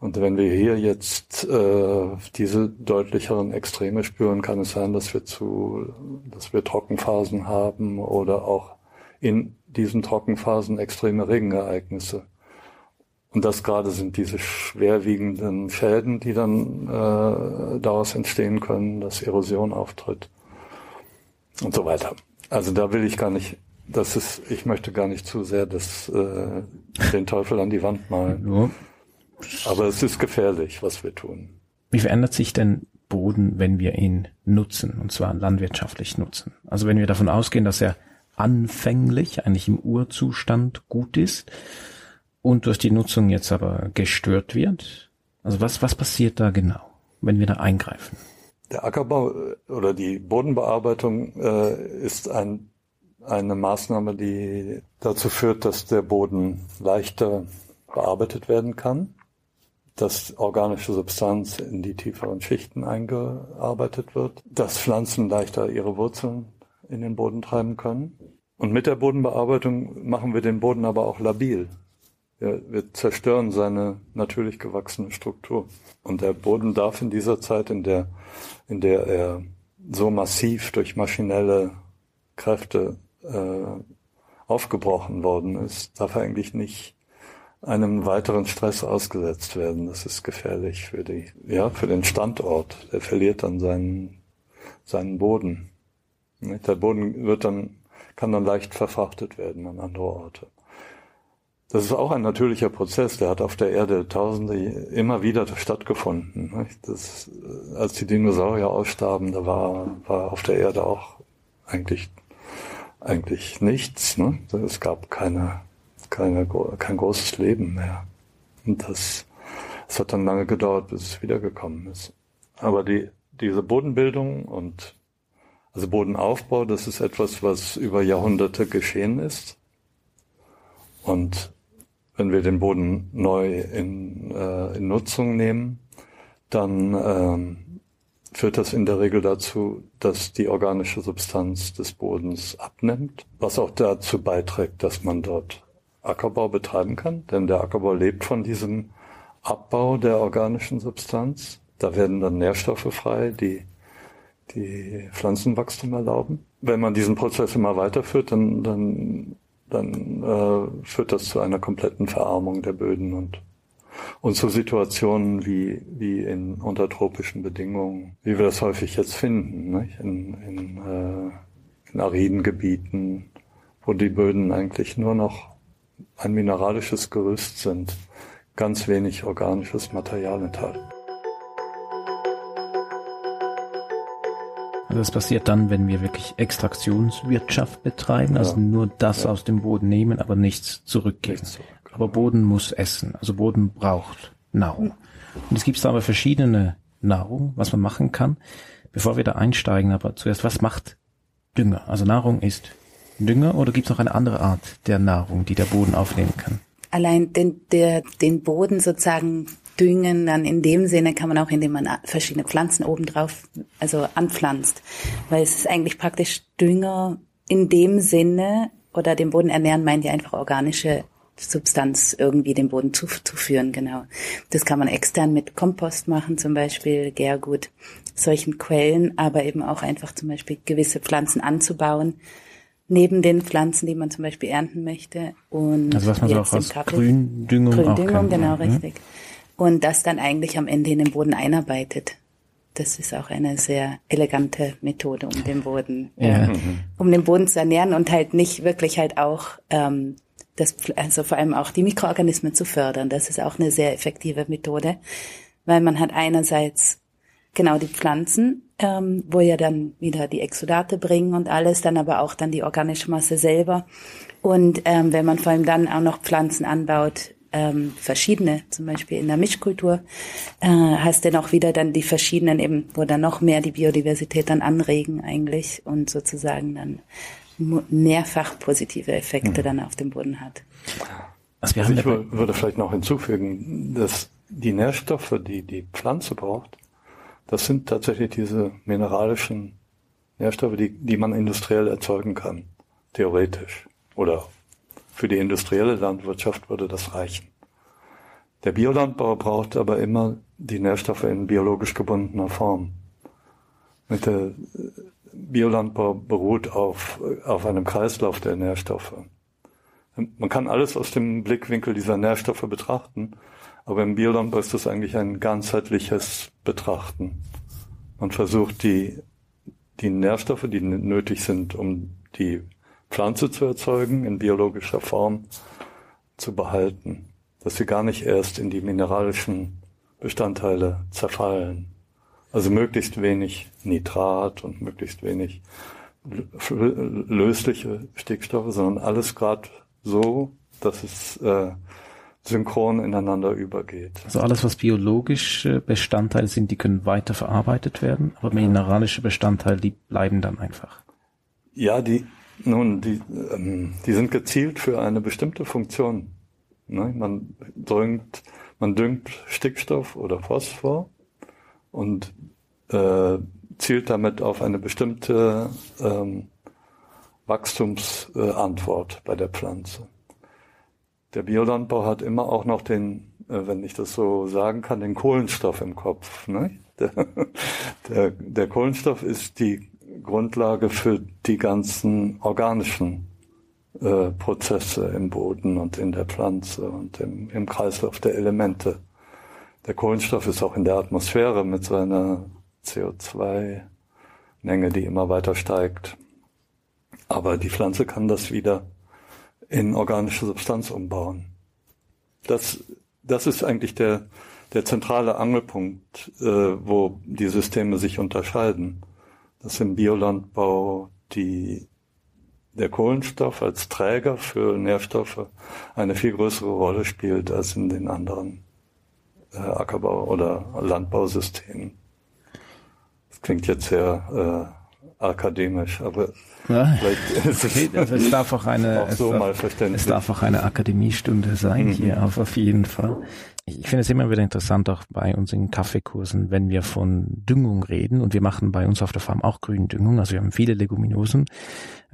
Und wenn wir hier jetzt äh, diese deutlicheren Extreme spüren, kann es sein, dass wir zu, dass wir Trockenphasen haben oder auch in diesen Trockenphasen extreme Regenereignisse. Und das gerade sind diese schwerwiegenden Schäden, die dann äh, daraus entstehen können, dass Erosion auftritt und so weiter. Also da will ich gar nicht, das ist, ich möchte gar nicht zu sehr das, äh, den Teufel an die Wand malen. Ja. Aber es ist gefährlich, was wir tun.
Wie verändert sich denn Boden, wenn wir ihn nutzen, und zwar landwirtschaftlich nutzen? Also wenn wir davon ausgehen, dass er anfänglich, eigentlich im Urzustand gut ist und durch die Nutzung jetzt aber gestört wird. Also was, was passiert da genau, wenn wir da eingreifen?
Der Ackerbau äh, oder die Bodenbearbeitung äh, ist ein, eine Maßnahme, die dazu führt, dass der Boden leichter bearbeitet werden kann dass organische Substanz in die tieferen Schichten eingearbeitet wird, dass Pflanzen leichter ihre Wurzeln in den Boden treiben können. Und mit der Bodenbearbeitung machen wir den Boden aber auch labil. Wir, wir zerstören seine natürlich gewachsene Struktur. Und der Boden darf in dieser Zeit, in der, in der er so massiv durch maschinelle Kräfte äh, aufgebrochen worden ist, darf er eigentlich nicht einem weiteren Stress ausgesetzt werden. Das ist gefährlich für die, ja, für den Standort. Der verliert dann seinen, seinen Boden. Der Boden wird dann, kann dann leicht verfrachtet werden an andere Orte. Das ist auch ein natürlicher Prozess, der hat auf der Erde Tausende immer wieder stattgefunden. Das, als die Dinosaurier ausstarben, da war, war auf der Erde auch eigentlich, eigentlich nichts. Ne? Es gab keine keine, kein großes Leben mehr. Und das, es hat dann lange gedauert, bis es wiedergekommen ist. Aber die, diese Bodenbildung und also Bodenaufbau, das ist etwas, was über Jahrhunderte geschehen ist. Und wenn wir den Boden neu in, äh, in Nutzung nehmen, dann ähm, führt das in der Regel dazu, dass die organische Substanz des Bodens abnimmt, was auch dazu beiträgt, dass man dort Ackerbau betreiben kann, denn der Ackerbau lebt von diesem Abbau der organischen Substanz. Da werden dann Nährstoffe frei, die die Pflanzenwachstum erlauben. Wenn man diesen Prozess immer weiterführt, dann, dann, dann äh, führt das zu einer kompletten Verarmung der Böden und, und zu Situationen wie, wie in untertropischen Bedingungen, wie wir das häufig jetzt finden, nicht? in, in, äh, in ariden Gebieten, wo die Böden eigentlich nur noch ein mineralisches Gerüst sind, ganz wenig organisches Material enthalten.
Also das passiert dann, wenn wir wirklich Extraktionswirtschaft betreiben, also ja, nur das ja. aus dem Boden nehmen, aber nichts zurückgeben. Nichts zurück. Aber Boden muss essen, also Boden braucht Nahrung. Und es gibt aber verschiedene Nahrung, was man machen kann. Bevor wir da einsteigen, aber zuerst, was macht Dünger? Also Nahrung ist Dünger oder gibt es noch eine andere Art der Nahrung, die der Boden aufnehmen kann?
allein den, der, den Boden sozusagen düngen, dann in dem Sinne kann man auch, indem man verschiedene Pflanzen obendrauf, also anpflanzt. Weil es ist eigentlich praktisch Dünger in dem Sinne, oder den Boden ernähren meint ja einfach organische Substanz irgendwie dem Boden zuzuführen, genau. Das kann man extern mit Kompost machen, zum Beispiel Gärgut, solchen Quellen, aber eben auch einfach zum Beispiel gewisse Pflanzen anzubauen, neben den Pflanzen, die man zum Beispiel ernten möchte. Und
also was man so auch als Gründüngung
Gründüngung, auch genau, mhm. richtig. Und das dann eigentlich am Ende in den Boden einarbeitet. Das ist auch eine sehr elegante Methode, um den Boden, ja. äh, um den Boden zu ernähren und halt nicht wirklich halt auch ähm, das, also vor allem auch die Mikroorganismen zu fördern. Das ist auch eine sehr effektive Methode, weil man hat einerseits genau die Pflanzen, ähm, wo ja dann wieder die Exudate bringen und alles, dann aber auch dann die organische Masse selber. Und ähm, wenn man vor allem dann auch noch Pflanzen anbaut, ähm, verschiedene, zum Beispiel in der Mischkultur, äh, hast du auch wieder dann die verschiedenen eben, wo dann noch mehr die Biodiversität dann anregen eigentlich und sozusagen dann mehrfach positive Effekte mhm. dann auf dem Boden hat.
Also, also ich würde vielleicht noch hinzufügen, dass die Nährstoffe, die die Pflanze braucht, das sind tatsächlich diese mineralischen Nährstoffe, die, die man industriell erzeugen kann, theoretisch. Oder für die industrielle Landwirtschaft würde das reichen. Der Biolandbau braucht aber immer die Nährstoffe in biologisch gebundener Form. Mit der Biolandbau beruht auf, auf einem Kreislauf der Nährstoffe. Man kann alles aus dem Blickwinkel dieser Nährstoffe betrachten, aber im Biolandbau ist das eigentlich ein ganzheitliches Betrachten. Man versucht die, die Nährstoffe, die nötig sind, um die Pflanze zu erzeugen, in biologischer Form zu behalten, dass sie gar nicht erst in die mineralischen Bestandteile zerfallen. Also möglichst wenig Nitrat und möglichst wenig lösliche Stickstoffe, sondern alles gerade so, dass es äh, synchron ineinander übergeht.
Also alles, was biologische Bestandteile sind, die können weiter verarbeitet werden, aber mineralische Bestandteile, die bleiben dann einfach.
Ja, die, nun, die, ähm, die sind gezielt für eine bestimmte Funktion. Ne? Man düngt, man düngt Stickstoff oder Phosphor und äh, zielt damit auf eine bestimmte ähm, Wachstumsantwort äh, bei der Pflanze. Der Biolandbau hat immer auch noch den, äh, wenn ich das so sagen kann, den Kohlenstoff im Kopf. Ne? Der, der, der Kohlenstoff ist die Grundlage für die ganzen organischen äh, Prozesse im Boden und in der Pflanze und im, im Kreislauf der Elemente. Der Kohlenstoff ist auch in der Atmosphäre mit seiner CO2-Menge, die immer weiter steigt. Aber die Pflanze kann das wieder in organische Substanz umbauen. Das, das ist eigentlich der, der zentrale Angelpunkt, äh, wo die Systeme sich unterscheiden. Dass im Biolandbau die, der Kohlenstoff als Träger für Nährstoffe eine viel größere Rolle spielt als in den anderen äh, Ackerbau- oder Landbausystemen. Das klingt jetzt sehr äh, akademisch, aber
ja. vielleicht also es darf auch eine auch so es, darf, es darf auch eine Akademiestunde sein mhm. hier, auf, auf jeden Fall. Ich finde es immer wieder interessant, auch bei uns in Kaffeekursen, wenn wir von Düngung reden und wir machen bei uns auf der Farm auch Gründüngung, also wir haben viele Leguminosen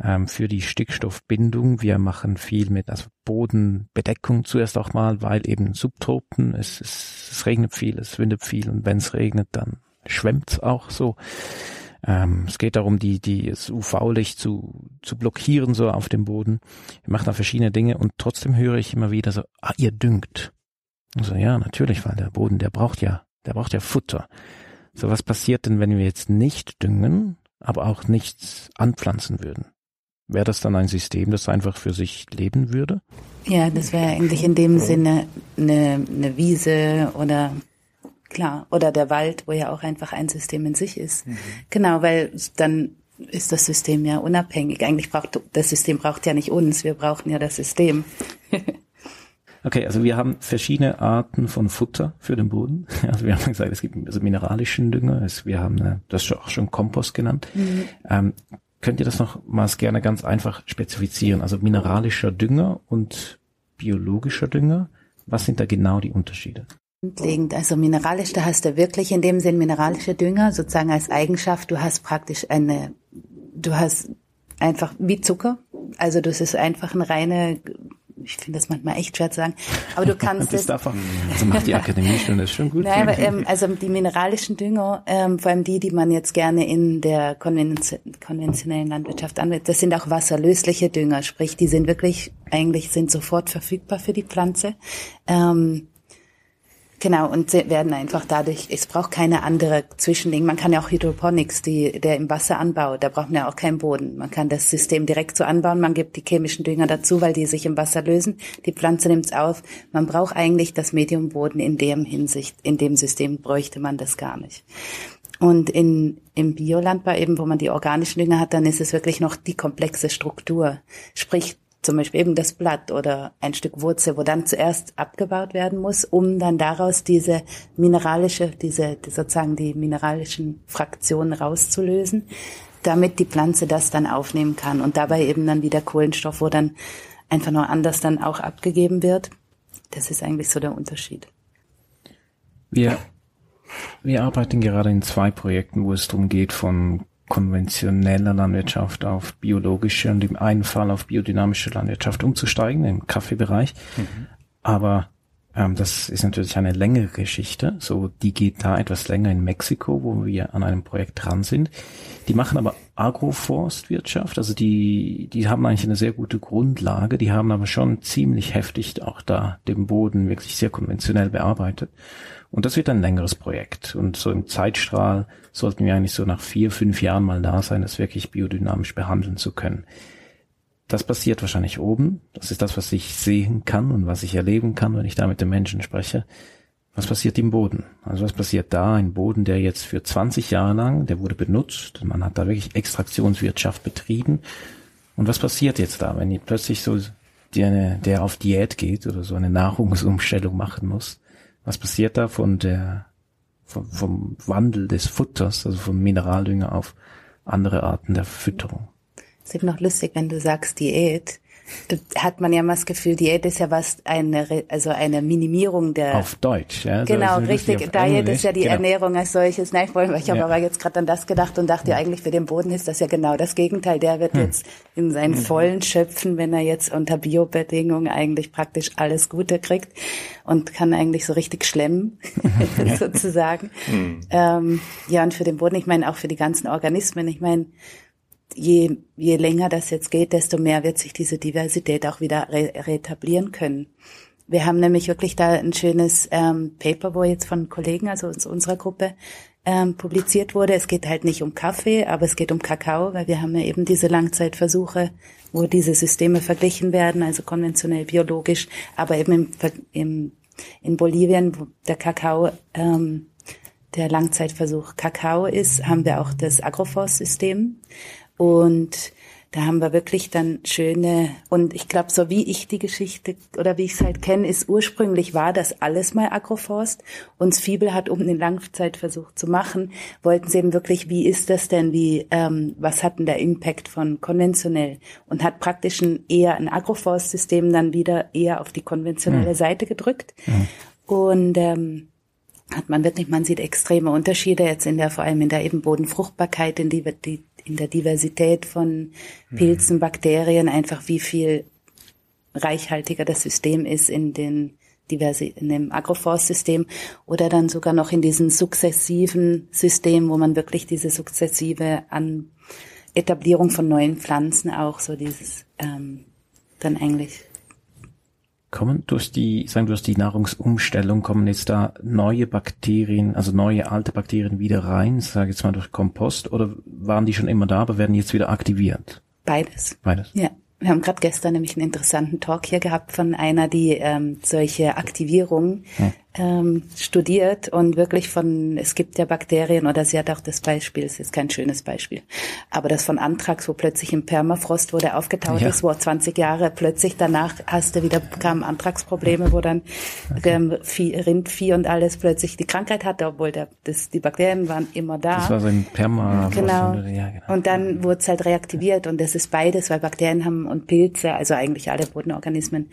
ähm, für die Stickstoffbindung. Wir machen viel mit also Bodenbedeckung zuerst auch mal, weil eben Subtropen, es, es, es regnet viel, es windet viel und wenn es regnet, dann schwemmt auch so. Ähm, es geht darum, die, die, das UV-Licht zu, zu blockieren, so auf dem Boden. Wir machen da verschiedene Dinge und trotzdem höre ich immer wieder so, ah, ihr düngt. Also ja, natürlich, weil der Boden, der braucht ja, der braucht ja Futter. So was passiert denn, wenn wir jetzt nicht düngen, aber auch nichts anpflanzen würden? Wäre das dann ein System, das einfach für sich leben würde?
Ja, das wäre eigentlich in dem Sinne eine, eine Wiese oder Klar, oder der Wald, wo ja auch einfach ein System in sich ist. Mhm. Genau, weil dann ist das System ja unabhängig. Eigentlich braucht das System braucht ja nicht uns, wir brauchen ja das System.
Okay, also wir haben verschiedene Arten von Futter für den Boden. Also wir haben gesagt, es gibt also mineralischen Dünger, es, wir haben äh, das auch schon Kompost genannt. Mhm. Ähm, könnt ihr das noch mal gerne ganz einfach spezifizieren? Also mineralischer Dünger und biologischer Dünger? Was sind da genau die Unterschiede?
Grundlegend, also mineralisch, da hast du wirklich in dem Sinn mineralische Dünger sozusagen als Eigenschaft. Du hast praktisch eine, du hast einfach wie Zucker. Also das ist einfach eine reine ich finde das manchmal echt schwer zu sagen, aber du kannst
das. Davon, also macht die Akademie schon, das ist schon gut.
Nein, aber, ähm, also die mineralischen Dünger, ähm, vor allem die, die man jetzt gerne in der konventionellen Landwirtschaft anwendet, das sind auch wasserlösliche Dünger, sprich, die sind wirklich, eigentlich sind sofort verfügbar für die Pflanze. Ähm, Genau, und sie werden einfach dadurch, es braucht keine andere Zwischending. Man kann ja auch Hydroponics, die, der im Wasser anbaut, da braucht man ja auch keinen Boden. Man kann das System direkt so anbauen, man gibt die chemischen Dünger dazu, weil die sich im Wasser lösen. Die Pflanze nimmt es auf. Man braucht eigentlich das Medium Boden in dem Hinsicht, in dem System bräuchte man das gar nicht. Und in, im Biolandbau eben, wo man die organischen Dünger hat, dann ist es wirklich noch die komplexe Struktur. Sprich, zum Beispiel eben das Blatt oder ein Stück Wurzel, wo dann zuerst abgebaut werden muss, um dann daraus diese mineralische, diese sozusagen die mineralischen Fraktionen rauszulösen, damit die Pflanze das dann aufnehmen kann und dabei eben dann wieder Kohlenstoff, wo dann einfach nur anders dann auch abgegeben wird. Das ist eigentlich so der Unterschied.
Wir, wir arbeiten gerade in zwei Projekten, wo es darum geht, von konventioneller Landwirtschaft auf biologische und im einen Fall auf biodynamische Landwirtschaft umzusteigen, im Kaffeebereich. Mhm. Aber ähm, das ist natürlich eine längere Geschichte. So, die geht da etwas länger in Mexiko, wo wir an einem Projekt dran sind. Die machen aber Agroforstwirtschaft, also die, die haben eigentlich eine sehr gute Grundlage, die haben aber schon ziemlich heftig auch da den Boden wirklich sehr konventionell bearbeitet. Und das wird ein längeres Projekt. Und so im Zeitstrahl sollten wir eigentlich so nach vier, fünf Jahren mal da sein, das wirklich biodynamisch behandeln zu können. Das passiert wahrscheinlich oben. Das ist das, was ich sehen kann und was ich erleben kann, wenn ich da mit den Menschen spreche. Was passiert im Boden? Also was passiert da? Ein Boden, der jetzt für 20 Jahre lang, der wurde benutzt. Man hat da wirklich Extraktionswirtschaft betrieben. Und was passiert jetzt da, wenn plötzlich so der, der auf Diät geht oder so eine Nahrungsumstellung machen muss? Was passiert da von der, vom, vom Wandel des Futters, also vom Mineraldünger auf andere Arten der Fütterung?
Es ist noch lustig, wenn du sagst Diät hat man ja mal das Gefühl, Diät ist ja was eine, also eine Minimierung der.
Auf Deutsch, ja.
Genau, so richtig. Diät Englisch. ist ja die genau. Ernährung als solches. Nein, ich, ich habe ja. aber jetzt gerade an das gedacht und dachte ja. eigentlich für den Boden ist das ja genau das Gegenteil. Der wird hm. jetzt in seinen hm. vollen schöpfen, wenn er jetzt unter Biobedingungen eigentlich praktisch alles Gute kriegt und kann eigentlich so richtig schlemmen, sozusagen. Hm. Ähm, ja, und für den Boden, ich meine auch für die ganzen Organismen. Ich meine, je, je länger das jetzt geht, desto mehr wird sich diese Diversität auch wieder re reetablieren können. Wir haben nämlich wirklich da ein schönes ähm, Paper, wo jetzt von Kollegen, also aus unserer Gruppe, ähm, publiziert wurde. Es geht halt nicht um Kaffee, aber es geht um Kakao, weil wir haben ja eben diese Langzeitversuche, wo diese Systeme verglichen werden, also konventionell biologisch, aber eben im, im, in Bolivien, wo der Kakao ähm, der Langzeitversuch Kakao ist, haben wir auch das Agroforce-System. Und da haben wir wirklich dann schöne, und ich glaube, so wie ich die Geschichte oder wie ich es halt kenne, ist ursprünglich war das alles mal Agroforst. Und Fiebel hat, um den Langzeitversuch zu machen, wollten sie eben wirklich, wie ist das denn, wie, ähm, was hat denn der Impact von konventionell? Und hat praktisch ein, eher ein Agroforstsystem dann wieder eher auf die konventionelle mhm. Seite gedrückt. Mhm. Und ähm, hat man wirklich, man sieht extreme Unterschiede jetzt in der, vor allem in der eben Bodenfruchtbarkeit, in die, die in der Diversität von Pilzen, Bakterien, einfach wie viel reichhaltiger das System ist in den diverse, in dem Agroforstsystem oder dann sogar noch in diesen sukzessiven System, wo man wirklich diese sukzessive an Etablierung von neuen Pflanzen auch so dieses ähm, dann eigentlich
kommen durch die, sagen durch die Nahrungsumstellung kommen jetzt da neue Bakterien, also neue alte Bakterien wieder rein, sage jetzt mal durch Kompost, oder waren die schon immer da, aber werden jetzt wieder aktiviert?
Beides.
Beides.
Ja. Wir haben gerade gestern nämlich einen interessanten Talk hier gehabt von einer, die ähm, solche Aktivierungen hm ähm, studiert und wirklich von, es gibt ja Bakterien oder sie hat auch das Beispiel, es ist kein schönes Beispiel, aber das von Anthrax, wo plötzlich im Permafrost, wo der aufgetaut ja. ist, wo 20 Jahre plötzlich danach hast du wieder, kamen Anthrax-Probleme, wo dann ähm, Vieh, Rindvieh und alles plötzlich die Krankheit hatte, obwohl der, das, die Bakterien waren immer da.
Das war so ein Permafrost.
Genau. Ja, genau. Und dann wurde es halt reaktiviert und das ist beides, weil Bakterien haben und Pilze, also eigentlich alle Bodenorganismen,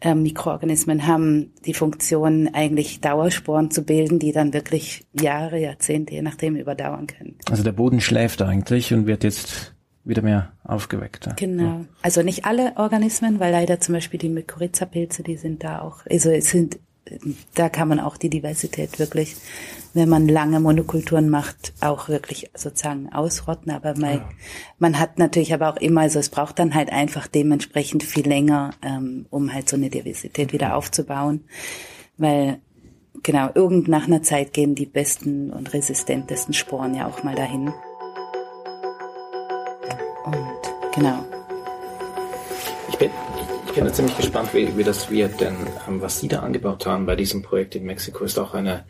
äh, Mikroorganismen haben die Funktion, eigentlich Dauersporen zu bilden, die dann wirklich Jahre, Jahrzehnte, je nachdem, überdauern können.
Also der Boden schläft eigentlich und wird jetzt wieder mehr aufgeweckt.
Genau. Also nicht alle Organismen, weil leider zum Beispiel die Mykorrhiza-Pilze, die sind da auch, also es sind da kann man auch die Diversität wirklich, wenn man lange Monokulturen macht, auch wirklich sozusagen ausrotten. Aber man, ja. man hat natürlich aber auch immer, also es braucht dann halt einfach dementsprechend viel länger, ähm, um halt so eine Diversität wieder aufzubauen. Weil genau, irgend nach einer Zeit gehen die besten und resistentesten Sporen ja auch mal dahin. Und genau.
Ich bin bin ziemlich gespannt, wie, wie das wird, denn ähm, was Sie da angebaut haben bei diesem Projekt in Mexiko ist auch eine,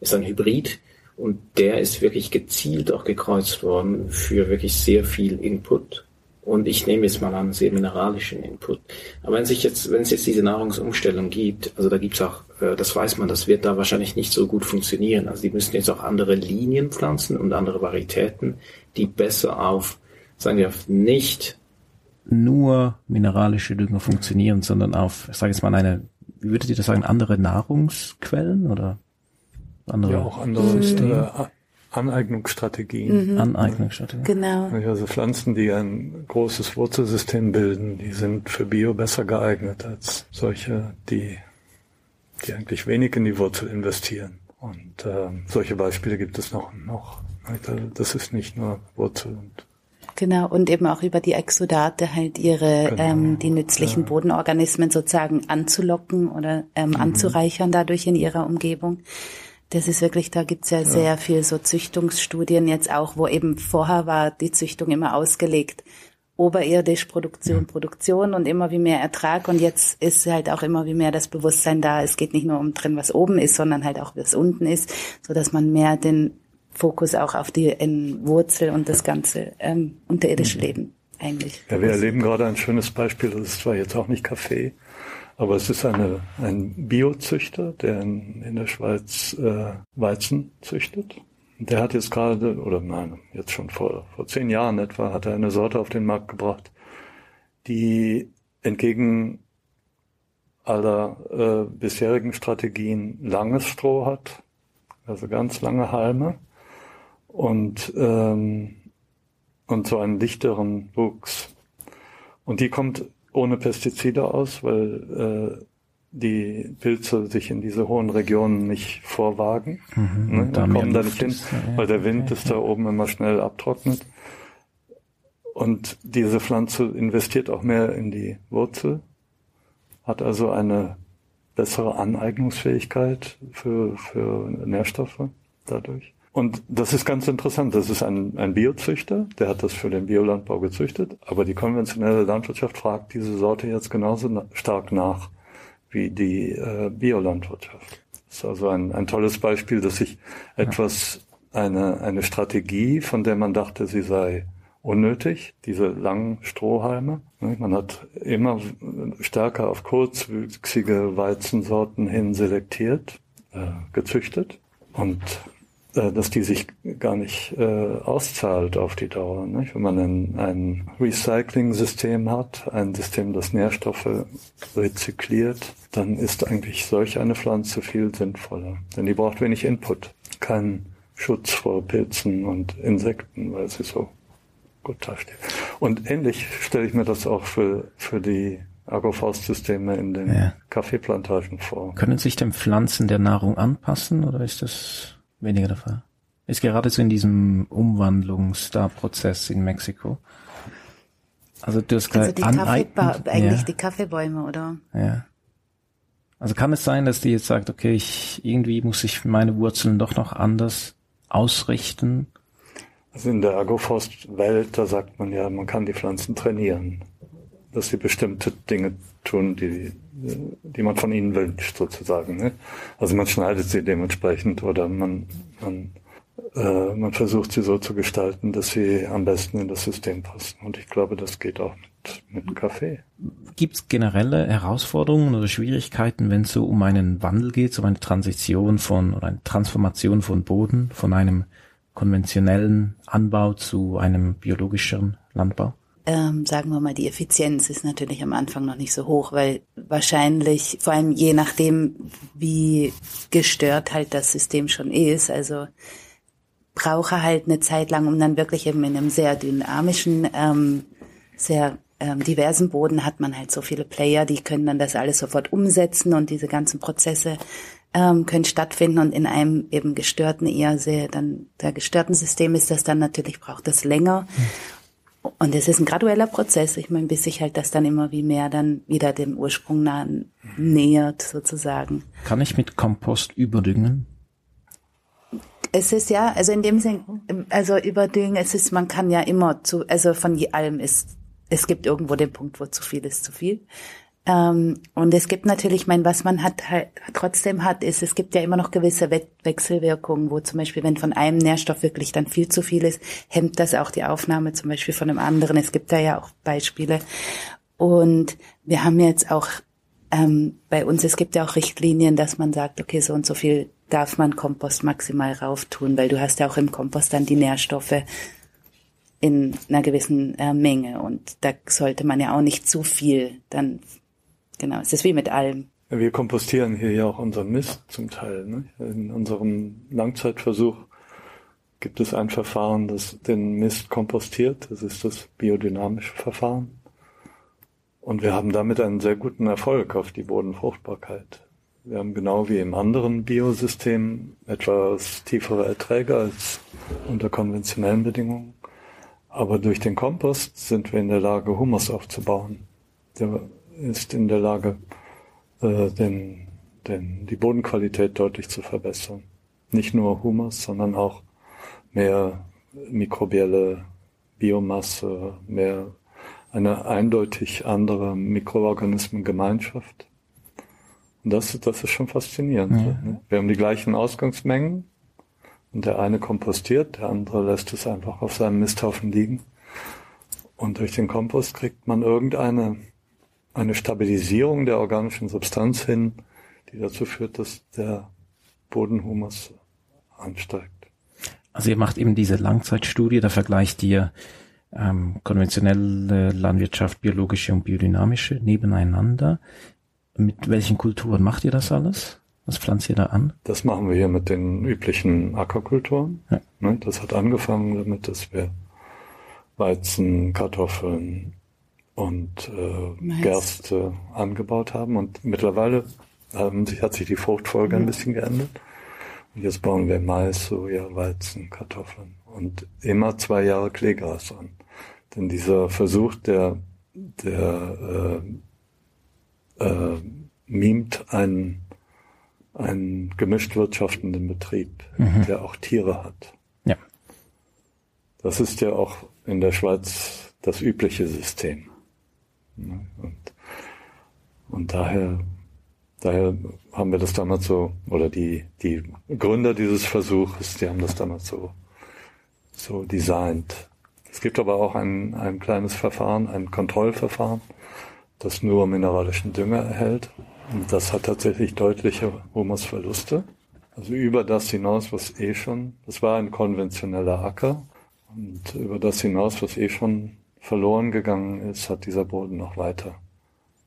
ist ein Hybrid und der ist wirklich gezielt auch gekreuzt worden für wirklich sehr viel Input. Und ich nehme jetzt mal an, sehr mineralischen Input. Aber wenn sich jetzt, wenn es jetzt diese Nahrungsumstellung gibt, also da gibt's auch, äh, das weiß man, das wird da wahrscheinlich nicht so gut funktionieren. Also die müssen jetzt auch andere Linien pflanzen und andere Varietäten, die besser auf, sagen wir, auf nicht
nur mineralische Dünger funktionieren, sondern auf, ich sage jetzt mal eine, wie würdet ihr das sagen, andere Nahrungsquellen oder
andere? Ja, auch andere mhm. Aneignungsstrategien.
Mhm. Aneignungsstrategien.
Genau.
Also Pflanzen, die ein großes Wurzelsystem bilden, die sind für Bio besser geeignet als solche, die, die eigentlich wenig in die Wurzel investieren. Und äh, solche Beispiele gibt es noch. noch. Das ist nicht nur Wurzel und
Genau, und eben auch über die Exodate halt ihre, genau. ähm, die nützlichen ja. Bodenorganismen sozusagen anzulocken oder ähm, mhm. anzureichern dadurch in ihrer Umgebung. Das ist wirklich, da gibt's ja, ja, sehr viel so Züchtungsstudien jetzt auch, wo eben vorher war die Züchtung immer ausgelegt. Oberirdisch Produktion, Produktion und immer wie mehr Ertrag. Und jetzt ist halt auch immer wie mehr das Bewusstsein da. Es geht nicht nur um drin, was oben ist, sondern halt auch, was unten ist, so dass man mehr den Fokus auch auf die Wurzel und das ganze ähm, unterirdische mhm. Leben eigentlich.
Ja, wir erleben gerade ein schönes Beispiel. Das ist zwar jetzt auch nicht Kaffee, aber es ist eine, ein Biozüchter, der in, in der Schweiz äh, Weizen züchtet. Und der hat jetzt gerade, oder nein, jetzt schon vor, vor zehn Jahren etwa, hat er eine Sorte auf den Markt gebracht, die entgegen aller äh, bisherigen Strategien langes Stroh hat, also ganz lange Halme und, ähm, und so einen dichteren Wuchs. Und die kommt ohne Pestizide aus, weil äh, die Pilze sich in diese hohen Regionen nicht vorwagen. Mhm, ne? Da kommen da nicht hin, ja, weil der Wind okay, es da oben immer schnell abtrocknet. Und diese Pflanze investiert auch mehr in die Wurzel, hat also eine bessere Aneignungsfähigkeit für, für Nährstoffe dadurch. Und das ist ganz interessant. Das ist ein, ein Biozüchter, der hat das für den Biolandbau gezüchtet. Aber die konventionelle Landwirtschaft fragt diese Sorte jetzt genauso na stark nach wie die äh, Biolandwirtschaft. Das ist also ein, ein tolles Beispiel, dass sich etwas, eine, eine Strategie, von der man dachte, sie sei unnötig, diese langen Strohhalme. Man hat immer stärker auf kurzwüchsige Weizensorten hin selektiert, äh, gezüchtet. Und dass die sich gar nicht äh, auszahlt auf die Dauer. Nicht? Wenn man ein, ein Recycling-System hat, ein System, das Nährstoffe rezykliert, dann ist eigentlich solch eine Pflanze viel sinnvoller. Denn die braucht wenig Input, keinen Schutz vor Pilzen und Insekten, weil sie so gut dasteht. Und ähnlich stelle ich mir das auch für, für die Agroforstsysteme in den ja. Kaffeeplantagen vor.
Können sich denn Pflanzen der Nahrung anpassen oder ist das weniger der Fall. Ist gerade so in diesem Umwandlungs-Prozess in Mexiko. Also du hast
also die Kaffeeba eigentlich ja. die Kaffeebäume, oder?
Ja. Also kann es sein, dass die jetzt sagt, okay, ich irgendwie muss ich meine Wurzeln doch noch anders ausrichten?
Also in der Agroforstwelt, da sagt man ja, man kann die Pflanzen trainieren, dass sie bestimmte Dinge tun, die die man von ihnen wünscht, sozusagen. Ne? Also man schneidet sie dementsprechend oder man, man, äh, man versucht sie so zu gestalten, dass sie am besten in das System passen. Und ich glaube, das geht auch mit, mit Kaffee.
Gibt es generelle Herausforderungen oder Schwierigkeiten, wenn es so um einen Wandel geht, so eine Transition von oder eine Transformation von Boden, von einem konventionellen Anbau zu einem biologischen Landbau?
Ähm, sagen wir mal, die Effizienz ist natürlich am Anfang noch nicht so hoch, weil wahrscheinlich, vor allem je nachdem, wie gestört halt das System schon ist, also brauche halt eine Zeit lang, um dann wirklich eben in einem sehr dynamischen, ähm, sehr ähm, diversen Boden hat man halt so viele Player, die können dann das alles sofort umsetzen und diese ganzen Prozesse ähm, können stattfinden und in einem eben gestörten, eher sehr dann der gestörten System ist das dann natürlich, braucht das länger. Mhm. Und es ist ein gradueller Prozess. Ich meine, bis sich halt das dann immer wie mehr dann wieder dem Ursprung nah nähert, sozusagen.
Kann ich mit Kompost überdüngen?
Es ist ja, also in dem Sinn, also überdüngen, es ist, man kann ja immer zu, also von allem ist, es gibt irgendwo den Punkt, wo zu viel ist zu viel. Ähm, und es gibt natürlich, mein, was man hat, halt, trotzdem hat, ist, es gibt ja immer noch gewisse We Wechselwirkungen, wo zum Beispiel, wenn von einem Nährstoff wirklich dann viel zu viel ist, hemmt das auch die Aufnahme zum Beispiel von einem anderen. Es gibt da ja auch Beispiele. Und wir haben jetzt auch ähm, bei uns, es gibt ja auch Richtlinien, dass man sagt, okay, so und so viel darf man Kompost maximal rauftun, weil du hast ja auch im Kompost dann die Nährstoffe in einer gewissen äh, Menge und da sollte man ja auch nicht zu viel dann Genau, es ist wie mit allem.
Wir kompostieren hier ja auch unseren Mist zum Teil. Ne? In unserem Langzeitversuch gibt es ein Verfahren, das den Mist kompostiert. Das ist das biodynamische Verfahren. Und wir haben damit einen sehr guten Erfolg auf die Bodenfruchtbarkeit. Wir haben genau wie im anderen Biosystem etwas tiefere Erträge als unter konventionellen Bedingungen. Aber durch den Kompost sind wir in der Lage, Humus aufzubauen. Der ist in der Lage, äh, den, den, die Bodenqualität deutlich zu verbessern. Nicht nur Humus, sondern auch mehr mikrobielle Biomasse, mehr eine eindeutig andere Mikroorganismengemeinschaft. Und das, das ist schon faszinierend. Ja. Ne? Wir haben die gleichen Ausgangsmengen und der eine kompostiert, der andere lässt es einfach auf seinem Misthaufen liegen. Und durch den Kompost kriegt man irgendeine eine Stabilisierung der organischen Substanz hin, die dazu führt, dass der Bodenhumus ansteigt.
Also ihr macht eben diese Langzeitstudie, da vergleicht ihr ähm, konventionelle Landwirtschaft, biologische und biodynamische nebeneinander. Mit welchen Kulturen macht ihr das alles? Was pflanzt ihr da an?
Das machen wir hier mit den üblichen Ackerkulturen. Ja. Ne, das hat angefangen damit, dass wir Weizen, Kartoffeln, und äh. Gerste angebaut haben. Und mittlerweile haben sich, hat sich die Fruchtfolge mhm. ein bisschen geändert. Und jetzt bauen wir Mais, Soja, Weizen, Kartoffeln und immer zwei Jahre Kleegras an. Denn dieser Versuch, der, der äh, äh, mimt einen, einen gemischt wirtschaftenden Betrieb, mhm. der auch Tiere hat.
Ja.
Das ist ja auch in der Schweiz das übliche System. Ne? Und, und daher, daher haben wir das damals so, oder die, die Gründer dieses Versuches, die haben das damals so, so designt. Es gibt aber auch ein, ein kleines Verfahren, ein Kontrollverfahren, das nur mineralischen Dünger erhält. Und das hat tatsächlich deutliche Humusverluste. Also über das hinaus, was eh schon, das war ein konventioneller Acker. Und über das hinaus, was eh schon verloren gegangen ist, hat dieser Boden noch weiter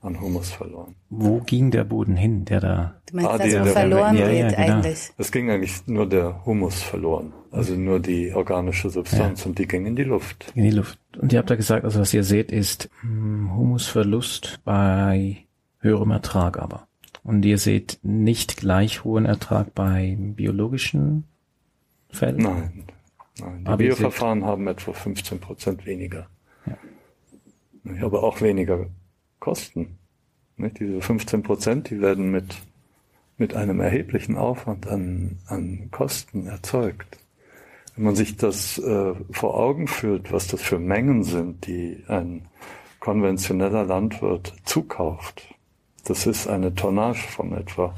an Humus verloren.
Wo ging der Boden hin, der da?
Du meinst, ah, dass er verloren der, geht ja, genau. eigentlich?
Es ging eigentlich nur der Humus verloren, also nur die organische Substanz ja. und die ging in die Luft.
In die Luft. Und ihr habt da gesagt, also was ihr seht, ist hm, Humusverlust bei höherem Ertrag aber. Und ihr seht nicht gleich hohen Ertrag bei biologischen Fällen?
Nein. Nein. Die aber Bioverfahren haben etwa 15 Prozent weniger aber auch weniger Kosten. Nicht? Diese 15 Prozent, die werden mit, mit einem erheblichen Aufwand an, an Kosten erzeugt. Wenn man sich das äh, vor Augen führt, was das für Mengen sind, die ein konventioneller Landwirt zukauft, das ist eine Tonnage von etwa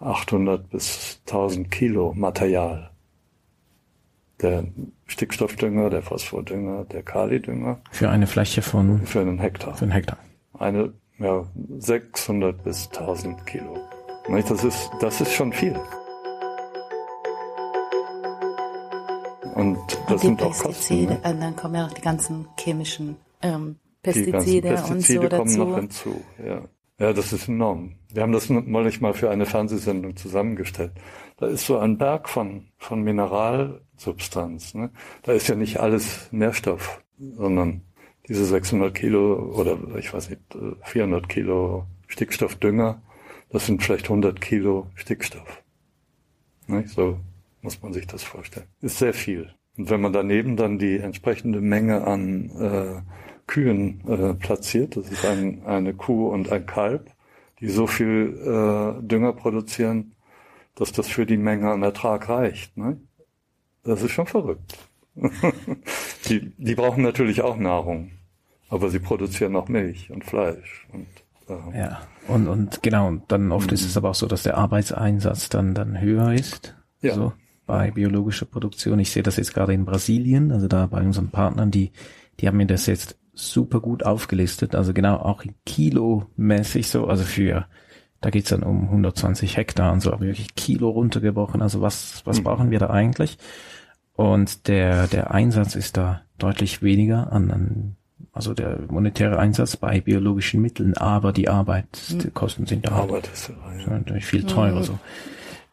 800 bis 1000 Kilo Material der Stickstoffdünger, der Phosphordünger, der Kalidünger.
Für eine Fläche von?
Für einen Hektar.
Für einen Hektar.
Eine, ja, 600 bis 1000 Kilo. Das ist, das ist schon viel. Und das
und
sind auch Kosten.
Ne? Dann kommen ja auch die ganzen chemischen ähm, Pestizide,
Pestizide
und so
kommen
dazu.
noch hinzu. Ja. Ja, das ist enorm. Wir haben das neulich mal für eine Fernsehsendung zusammengestellt. Da ist so ein Berg von, von Mineralsubstanz. Ne? Da ist ja nicht alles Nährstoff, sondern diese 600 Kilo oder ich weiß nicht, 400 Kilo Stickstoffdünger, das sind vielleicht 100 Kilo Stickstoff. Ne? So muss man sich das vorstellen. Ist sehr viel. Und wenn man daneben dann die entsprechende Menge an äh, Kühen äh, platziert, das ist ein, eine Kuh und ein Kalb, die so viel äh, Dünger produzieren, dass das für die Menge an Ertrag reicht. Ne? Das ist schon verrückt. die, die brauchen natürlich auch Nahrung, aber sie produzieren auch Milch und Fleisch. Und,
äh, ja, und, und genau, und dann oft ist es aber auch so, dass der Arbeitseinsatz dann, dann höher ist. Ja. So bei biologischer Produktion. Ich sehe das jetzt gerade in Brasilien, also da bei unseren Partnern, die, die haben mir das jetzt super gut aufgelistet, also genau auch in Kilo-mäßig so, also für, da geht's dann um 120 Hektar und so, aber wirklich Kilo runtergebrochen, also was, was mhm. brauchen wir da eigentlich? Und der, der Einsatz ist da deutlich weniger an, an also der monetäre Einsatz bei biologischen Mitteln, aber die Arbeitskosten sind da
Arbeit
ist ja, natürlich viel teurer mhm. so.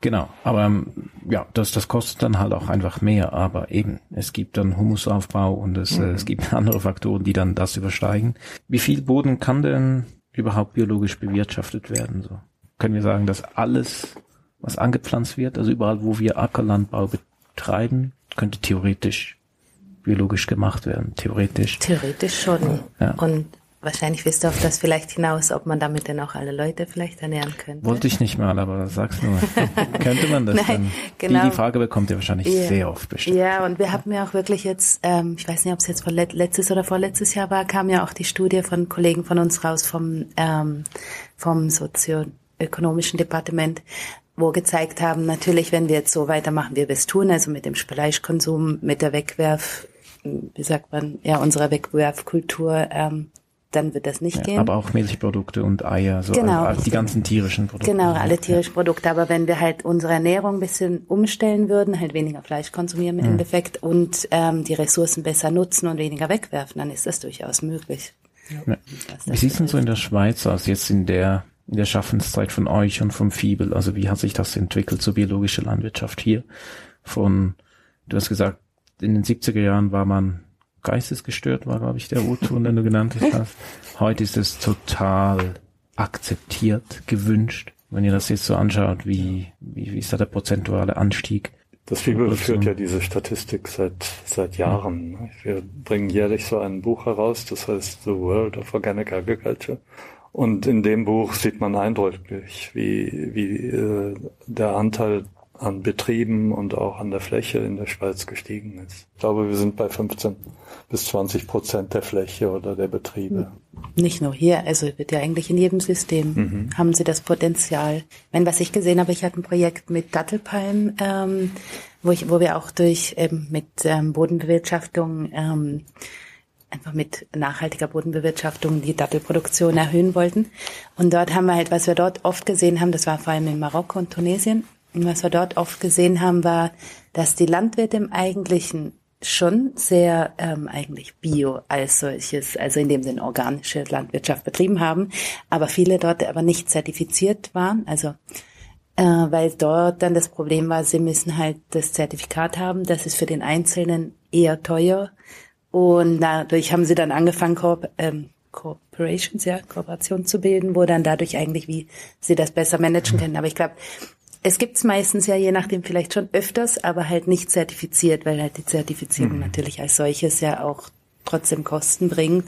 Genau, aber ähm, ja, das, das kostet dann halt auch einfach mehr, aber eben, es gibt dann Humusaufbau und es, mhm. äh, es gibt andere Faktoren, die dann das übersteigen. Wie viel Boden kann denn überhaupt biologisch bewirtschaftet werden? So können wir sagen, dass alles, was angepflanzt wird, also überall, wo wir Ackerlandbau betreiben, könnte theoretisch biologisch gemacht werden, theoretisch.
Theoretisch schon. Ja. Und Wahrscheinlich wisst ihr auf das vielleicht hinaus, ob man damit dann auch alle Leute vielleicht ernähren könnte.
Wollte ich nicht mal, aber sag's nur. könnte man das Nein, dann? Genau. Die, die Frage bekommt ihr wahrscheinlich ja. sehr oft bestimmt.
Ja, und wir haben ja auch wirklich jetzt, ähm, ich weiß nicht, ob es jetzt letztes oder vorletztes Jahr war, kam ja auch die Studie von Kollegen von uns raus vom, ähm, vom sozioökonomischen Departement, wo gezeigt haben, natürlich, wenn wir jetzt so weitermachen, wie wir es tun, also mit dem Fleischkonsum, mit der Wegwerf, wie sagt man, ja, unserer Wegwerfkultur, ähm, dann wird das nicht ja, gehen.
Aber auch Milchprodukte und Eier, so genau, also die ganzen tierischen Produkte.
Genau, alle tierischen Produkte. Aber wenn wir halt unsere Ernährung ein bisschen umstellen würden, halt weniger Fleisch konsumieren im mhm. Endeffekt und ähm, die Ressourcen besser nutzen und weniger wegwerfen, dann ist das durchaus möglich.
Ja. Wie sieht es denn so in der Schweiz aus, jetzt in der in der Schaffenszeit von euch und vom Fiebel? Also wie hat sich das entwickelt, so biologische Landwirtschaft hier? Von, du hast gesagt, in den 70er Jahren war man geistesgestört war, glaube ich, der O-Ton, den du genannt hast. Heute ist es total akzeptiert, gewünscht. Wenn ihr das jetzt so anschaut, wie, wie, wie ist da der prozentuale Anstieg?
Das Fibel führt ja diese Statistik seit, seit Jahren. Wir bringen jährlich so ein Buch heraus, das heißt The World of Organic Agriculture. Und in dem Buch sieht man eindrücklich, wie, wie äh, der Anteil an Betrieben und auch an der Fläche in der Schweiz gestiegen ist. Ich glaube, wir sind bei 15 bis 20 Prozent der Fläche oder der Betriebe.
Nicht nur hier, also wird ja eigentlich in jedem System mhm. haben sie das Potenzial. Wenn was ich gesehen habe, ich hatte ein Projekt mit Dattelpalmen, ähm, wo ich, wo wir auch durch ähm, mit ähm, Bodenbewirtschaftung ähm, einfach mit nachhaltiger Bodenbewirtschaftung die Dattelproduktion erhöhen wollten. Und dort haben wir halt, was wir dort oft gesehen haben, das war vor allem in Marokko und Tunesien, und was wir dort oft gesehen haben, war, dass die Landwirte im Eigentlichen schon sehr ähm, eigentlich Bio als solches, also in dem Sinne organische Landwirtschaft betrieben haben, aber viele dort aber nicht zertifiziert waren, also äh, weil dort dann das Problem war, sie müssen halt das Zertifikat haben, das ist für den Einzelnen eher teuer und dadurch haben sie dann angefangen, Koop ähm, Corporations, ja, Kooperationen zu bilden, wo dann dadurch eigentlich, wie sie das besser managen können. Aber ich glaube, es gibt's meistens ja je nachdem vielleicht schon öfters, aber halt nicht zertifiziert, weil halt die Zertifizierung mhm. natürlich als solches ja auch trotzdem Kosten bringt.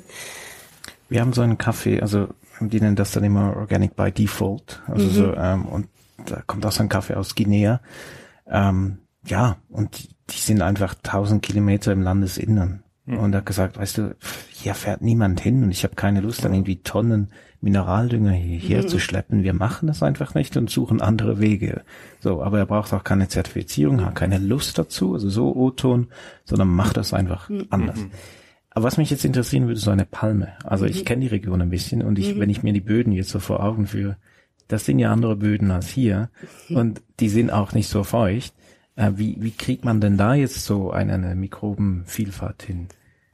Wir haben so einen Kaffee, also die nennen das dann immer Organic by Default. Also mhm. so, ähm, und da kommt auch so ein Kaffee aus Guinea. Ähm, ja, und die, die sind einfach tausend Kilometer im Landesinnern. Mhm. Und er hat gesagt, weißt du, hier fährt niemand hin und ich habe keine Lust, dann irgendwie Tonnen Mineraldünger hierher mhm. zu schleppen. Wir machen das einfach nicht und suchen andere Wege. So, aber er braucht auch keine Zertifizierung, hat keine Lust dazu, also so O-Ton, sondern macht das einfach mhm. anders. Mhm. Aber was mich jetzt interessieren würde, so eine Palme. Also ich mhm. kenne die Region ein bisschen und ich, wenn ich mir die Böden jetzt so vor Augen führe, das sind ja andere Böden als hier und die sind auch nicht so feucht. Äh, wie, wie kriegt man denn da jetzt so eine, eine Mikrobenvielfalt hin?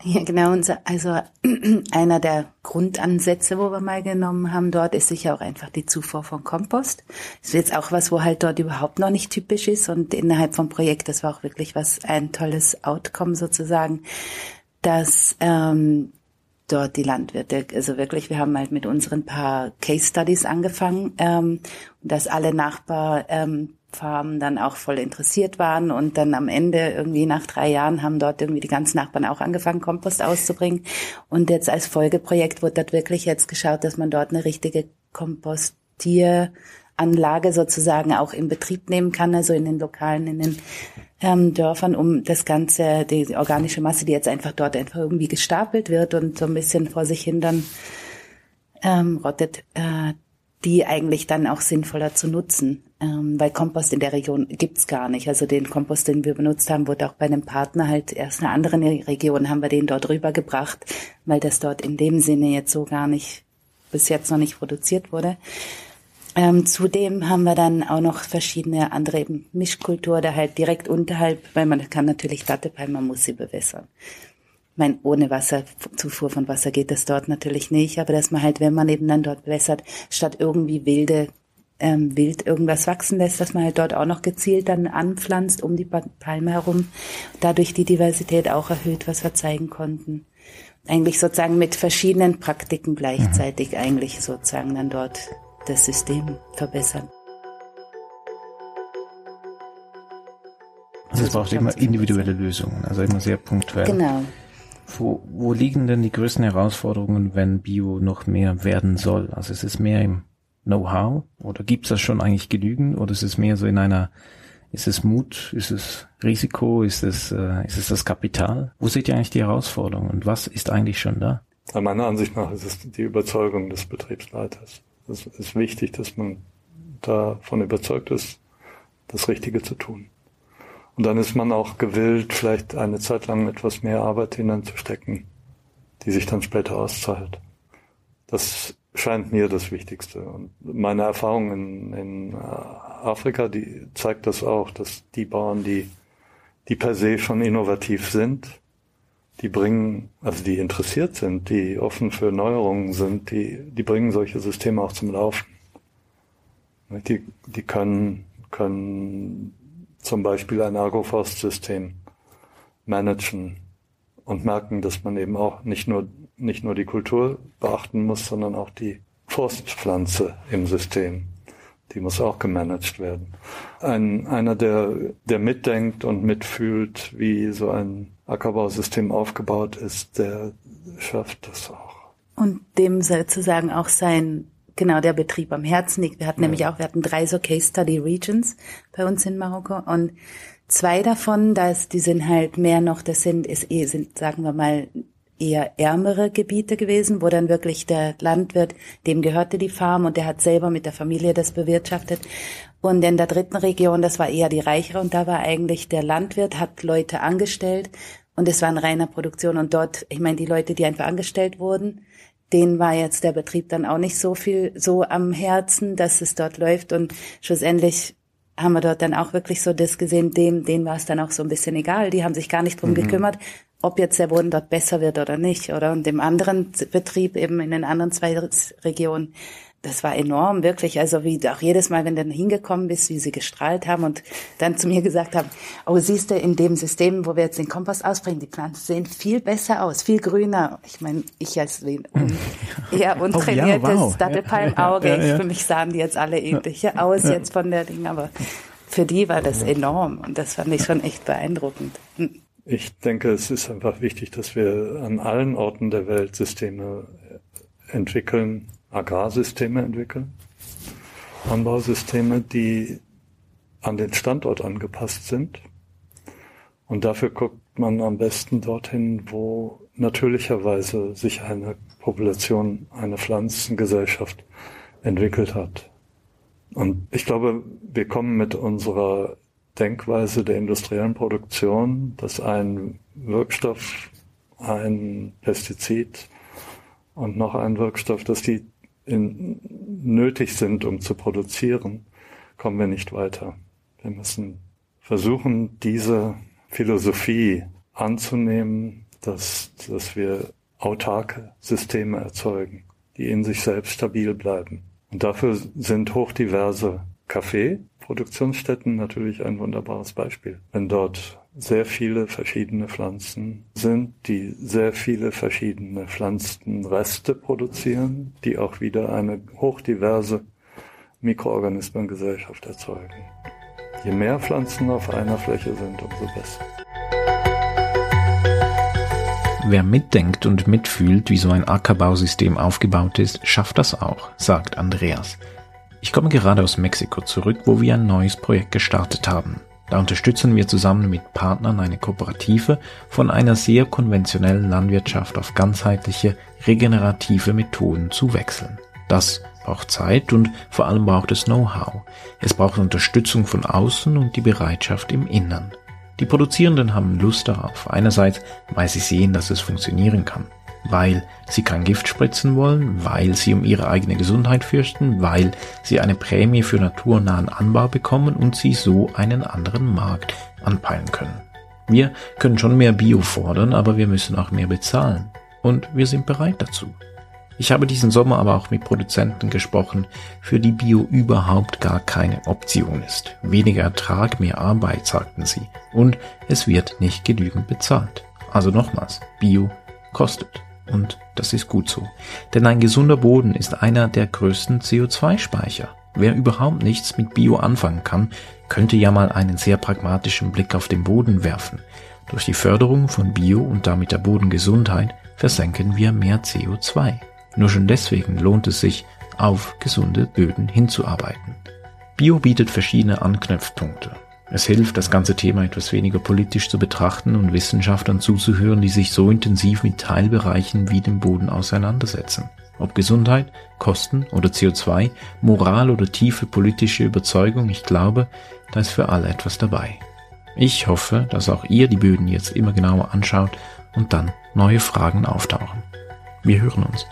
Ja, genau. Also einer der Grundansätze, wo wir mal genommen haben dort, ist sicher auch einfach die Zufuhr von Kompost. Das ist jetzt auch was, wo halt dort überhaupt noch nicht typisch ist und innerhalb vom Projekt, das war auch wirklich was, ein tolles Outcome sozusagen, dass ähm, dort die Landwirte, also wirklich, wir haben halt mit unseren paar Case Studies angefangen, ähm, dass alle Nachbar ähm, Farmen dann auch voll interessiert waren und dann am Ende irgendwie nach drei Jahren haben dort irgendwie die ganzen Nachbarn auch angefangen, Kompost auszubringen. Und jetzt als Folgeprojekt wurde dort wirklich jetzt geschaut, dass man dort eine richtige Kompostieranlage sozusagen auch in Betrieb nehmen kann, also in den Lokalen, in den ähm, Dörfern, um das Ganze, die organische Masse, die jetzt einfach dort einfach irgendwie gestapelt wird und so ein bisschen vor sich hin dann ähm, rottet, äh, die eigentlich dann auch sinnvoller zu nutzen, ähm, weil Kompost in der Region gibt's gar nicht. Also den Kompost, den wir benutzt haben, wurde auch bei einem Partner halt erst in einer anderen Region haben wir den dort rübergebracht, weil das dort in dem Sinne jetzt so gar nicht bis jetzt noch nicht produziert wurde. Ähm, zudem haben wir dann auch noch verschiedene andere eben Mischkultur, da halt direkt unterhalb, weil man kann natürlich Dattelpalmen, man muss sie bewässern meine, ohne Wasserzufuhr von Wasser geht das dort natürlich nicht, aber dass man halt, wenn man eben dann dort bewässert, statt irgendwie wilde ähm, wild irgendwas wachsen lässt, dass man halt dort auch noch gezielt dann anpflanzt um die Palme herum, dadurch die Diversität auch erhöht, was wir zeigen konnten. Eigentlich sozusagen mit verschiedenen Praktiken gleichzeitig mhm. eigentlich sozusagen dann dort das System verbessern.
Also es braucht immer individuelle Lösungen, also immer sehr punktuell.
Genau.
Wo, wo liegen denn die größten Herausforderungen, wenn Bio noch mehr werden soll? Also ist es mehr im Know-how oder gibt es das schon eigentlich genügend oder ist es mehr so in einer, ist es Mut, ist es Risiko, ist es, äh, ist es das Kapital? Wo seht ihr eigentlich die Herausforderungen und was ist eigentlich schon da?
Meiner Ansicht nach ist es die Überzeugung des Betriebsleiters. Es ist wichtig, dass man davon überzeugt ist, das Richtige zu tun. Und dann ist man auch gewillt, vielleicht eine Zeit lang etwas mehr Arbeit hineinzustecken, die sich dann später auszahlt. Das scheint mir das Wichtigste. Und meine Erfahrung in, in Afrika, die zeigt das auch, dass die Bauern, die, die per se schon innovativ sind, die bringen, also die interessiert sind, die offen für Neuerungen sind, die, die bringen solche Systeme auch zum Laufen. Die, die können, können zum Beispiel ein Agroforstsystem managen und merken, dass man eben auch nicht nur, nicht nur die Kultur beachten muss, sondern auch die Forstpflanze im System. Die muss auch gemanagt werden. Ein, einer, der, der mitdenkt und mitfühlt, wie so ein Ackerbausystem aufgebaut ist, der schafft das auch.
Und dem sozusagen auch sein genau der Betrieb am Herzen liegt. Wir hatten ja. nämlich auch, wir hatten drei so Case Study Regions bei uns in Marokko und zwei davon, das, die sind halt mehr noch, das sind, ist eh, sind, sagen wir mal, eher ärmere Gebiete gewesen, wo dann wirklich der Landwirt, dem gehörte die Farm und der hat selber mit der Familie das bewirtschaftet. Und in der dritten Region, das war eher die reichere und da war eigentlich der Landwirt, hat Leute angestellt und es war eine reiner Produktion und dort, ich meine, die Leute, die einfach angestellt wurden, denen war jetzt der Betrieb dann auch nicht so viel so am Herzen, dass es dort läuft und schlussendlich haben wir dort dann auch wirklich so das gesehen, dem, denen war es dann auch so ein bisschen egal. Die haben sich gar nicht drum mhm. gekümmert, ob jetzt der Boden dort besser wird oder nicht, oder? Und dem anderen Betrieb eben in den anderen zwei Regionen, das war enorm, wirklich. Also wie auch jedes Mal, wenn du dann hingekommen bist, wie sie gestrahlt haben und dann zu mir gesagt haben, oh, siehst du, in dem System, wo wir jetzt den Kompost ausbringen, die Pflanzen sehen viel besser aus, viel grüner. Ich meine, ich als un eher untrainiertes oh, ja, wow. Dattelpalmauge, ja, ja, für mich sahen die jetzt alle ähnlich aus jetzt von der Ding, aber für die war das enorm und das fand ich schon echt beeindruckend. Hm.
Ich denke, es ist einfach wichtig, dass wir an allen Orten der Welt Systeme entwickeln, Agrarsysteme entwickeln, Anbausysteme, die an den Standort angepasst sind. Und dafür guckt man am besten dorthin, wo natürlicherweise sich eine Population, eine Pflanzengesellschaft entwickelt hat. Und ich glaube, wir kommen mit unserer Denkweise der industriellen Produktion, dass ein Wirkstoff, ein Pestizid und noch ein Wirkstoff, dass die in, nötig sind, um zu produzieren, kommen wir nicht weiter. Wir müssen versuchen, diese Philosophie anzunehmen dass, dass wir autarke Systeme erzeugen, die in sich selbst stabil bleiben. Und dafür sind hochdiverse Kaffeeproduktionsstätten natürlich ein wunderbares Beispiel. Wenn dort sehr viele verschiedene Pflanzen sind, die sehr viele verschiedene Pflanzenreste produzieren, die auch wieder eine hochdiverse Mikroorganismengesellschaft erzeugen. Je mehr Pflanzen auf einer Fläche sind, umso besser.
Wer mitdenkt und mitfühlt, wie so ein Ackerbausystem aufgebaut ist, schafft das auch, sagt Andreas. Ich komme gerade aus Mexiko zurück, wo wir ein neues Projekt gestartet haben. Da unterstützen wir zusammen mit Partnern eine Kooperative von einer sehr konventionellen Landwirtschaft auf ganzheitliche, regenerative Methoden zu wechseln. Das braucht Zeit und vor allem braucht es Know-how. Es braucht Unterstützung von außen und die Bereitschaft im Innern. Die Produzierenden haben Lust darauf. Einerseits, weil sie sehen, dass es funktionieren kann. Weil sie kein Gift spritzen wollen, weil sie um ihre eigene Gesundheit fürchten, weil sie eine Prämie für naturnahen Anbau bekommen und sie so einen anderen Markt anpeilen können. Wir können schon mehr Bio fordern, aber wir müssen auch mehr bezahlen. Und wir sind bereit dazu. Ich habe diesen Sommer aber auch mit Produzenten gesprochen, für die Bio überhaupt gar keine Option ist. Weniger Ertrag, mehr Arbeit, sagten sie. Und es wird nicht genügend bezahlt. Also nochmals, Bio kostet. Und das ist gut so. Denn ein gesunder Boden ist einer der größten CO2-Speicher. Wer überhaupt nichts mit Bio anfangen kann, könnte ja mal einen sehr pragmatischen Blick auf den Boden werfen. Durch die Förderung von Bio und damit der Bodengesundheit versenken wir mehr CO2. Nur schon deswegen lohnt es sich, auf gesunde Böden hinzuarbeiten. Bio bietet verschiedene Anknüpfpunkte. Es hilft, das ganze Thema etwas weniger politisch zu betrachten und Wissenschaftlern zuzuhören, die sich so intensiv mit Teilbereichen wie dem Boden auseinandersetzen. Ob Gesundheit, Kosten oder CO2, Moral oder tiefe politische Überzeugung, ich glaube, da ist für alle etwas dabei. Ich hoffe, dass auch ihr die Böden jetzt immer genauer anschaut und dann neue Fragen auftauchen. Wir hören uns.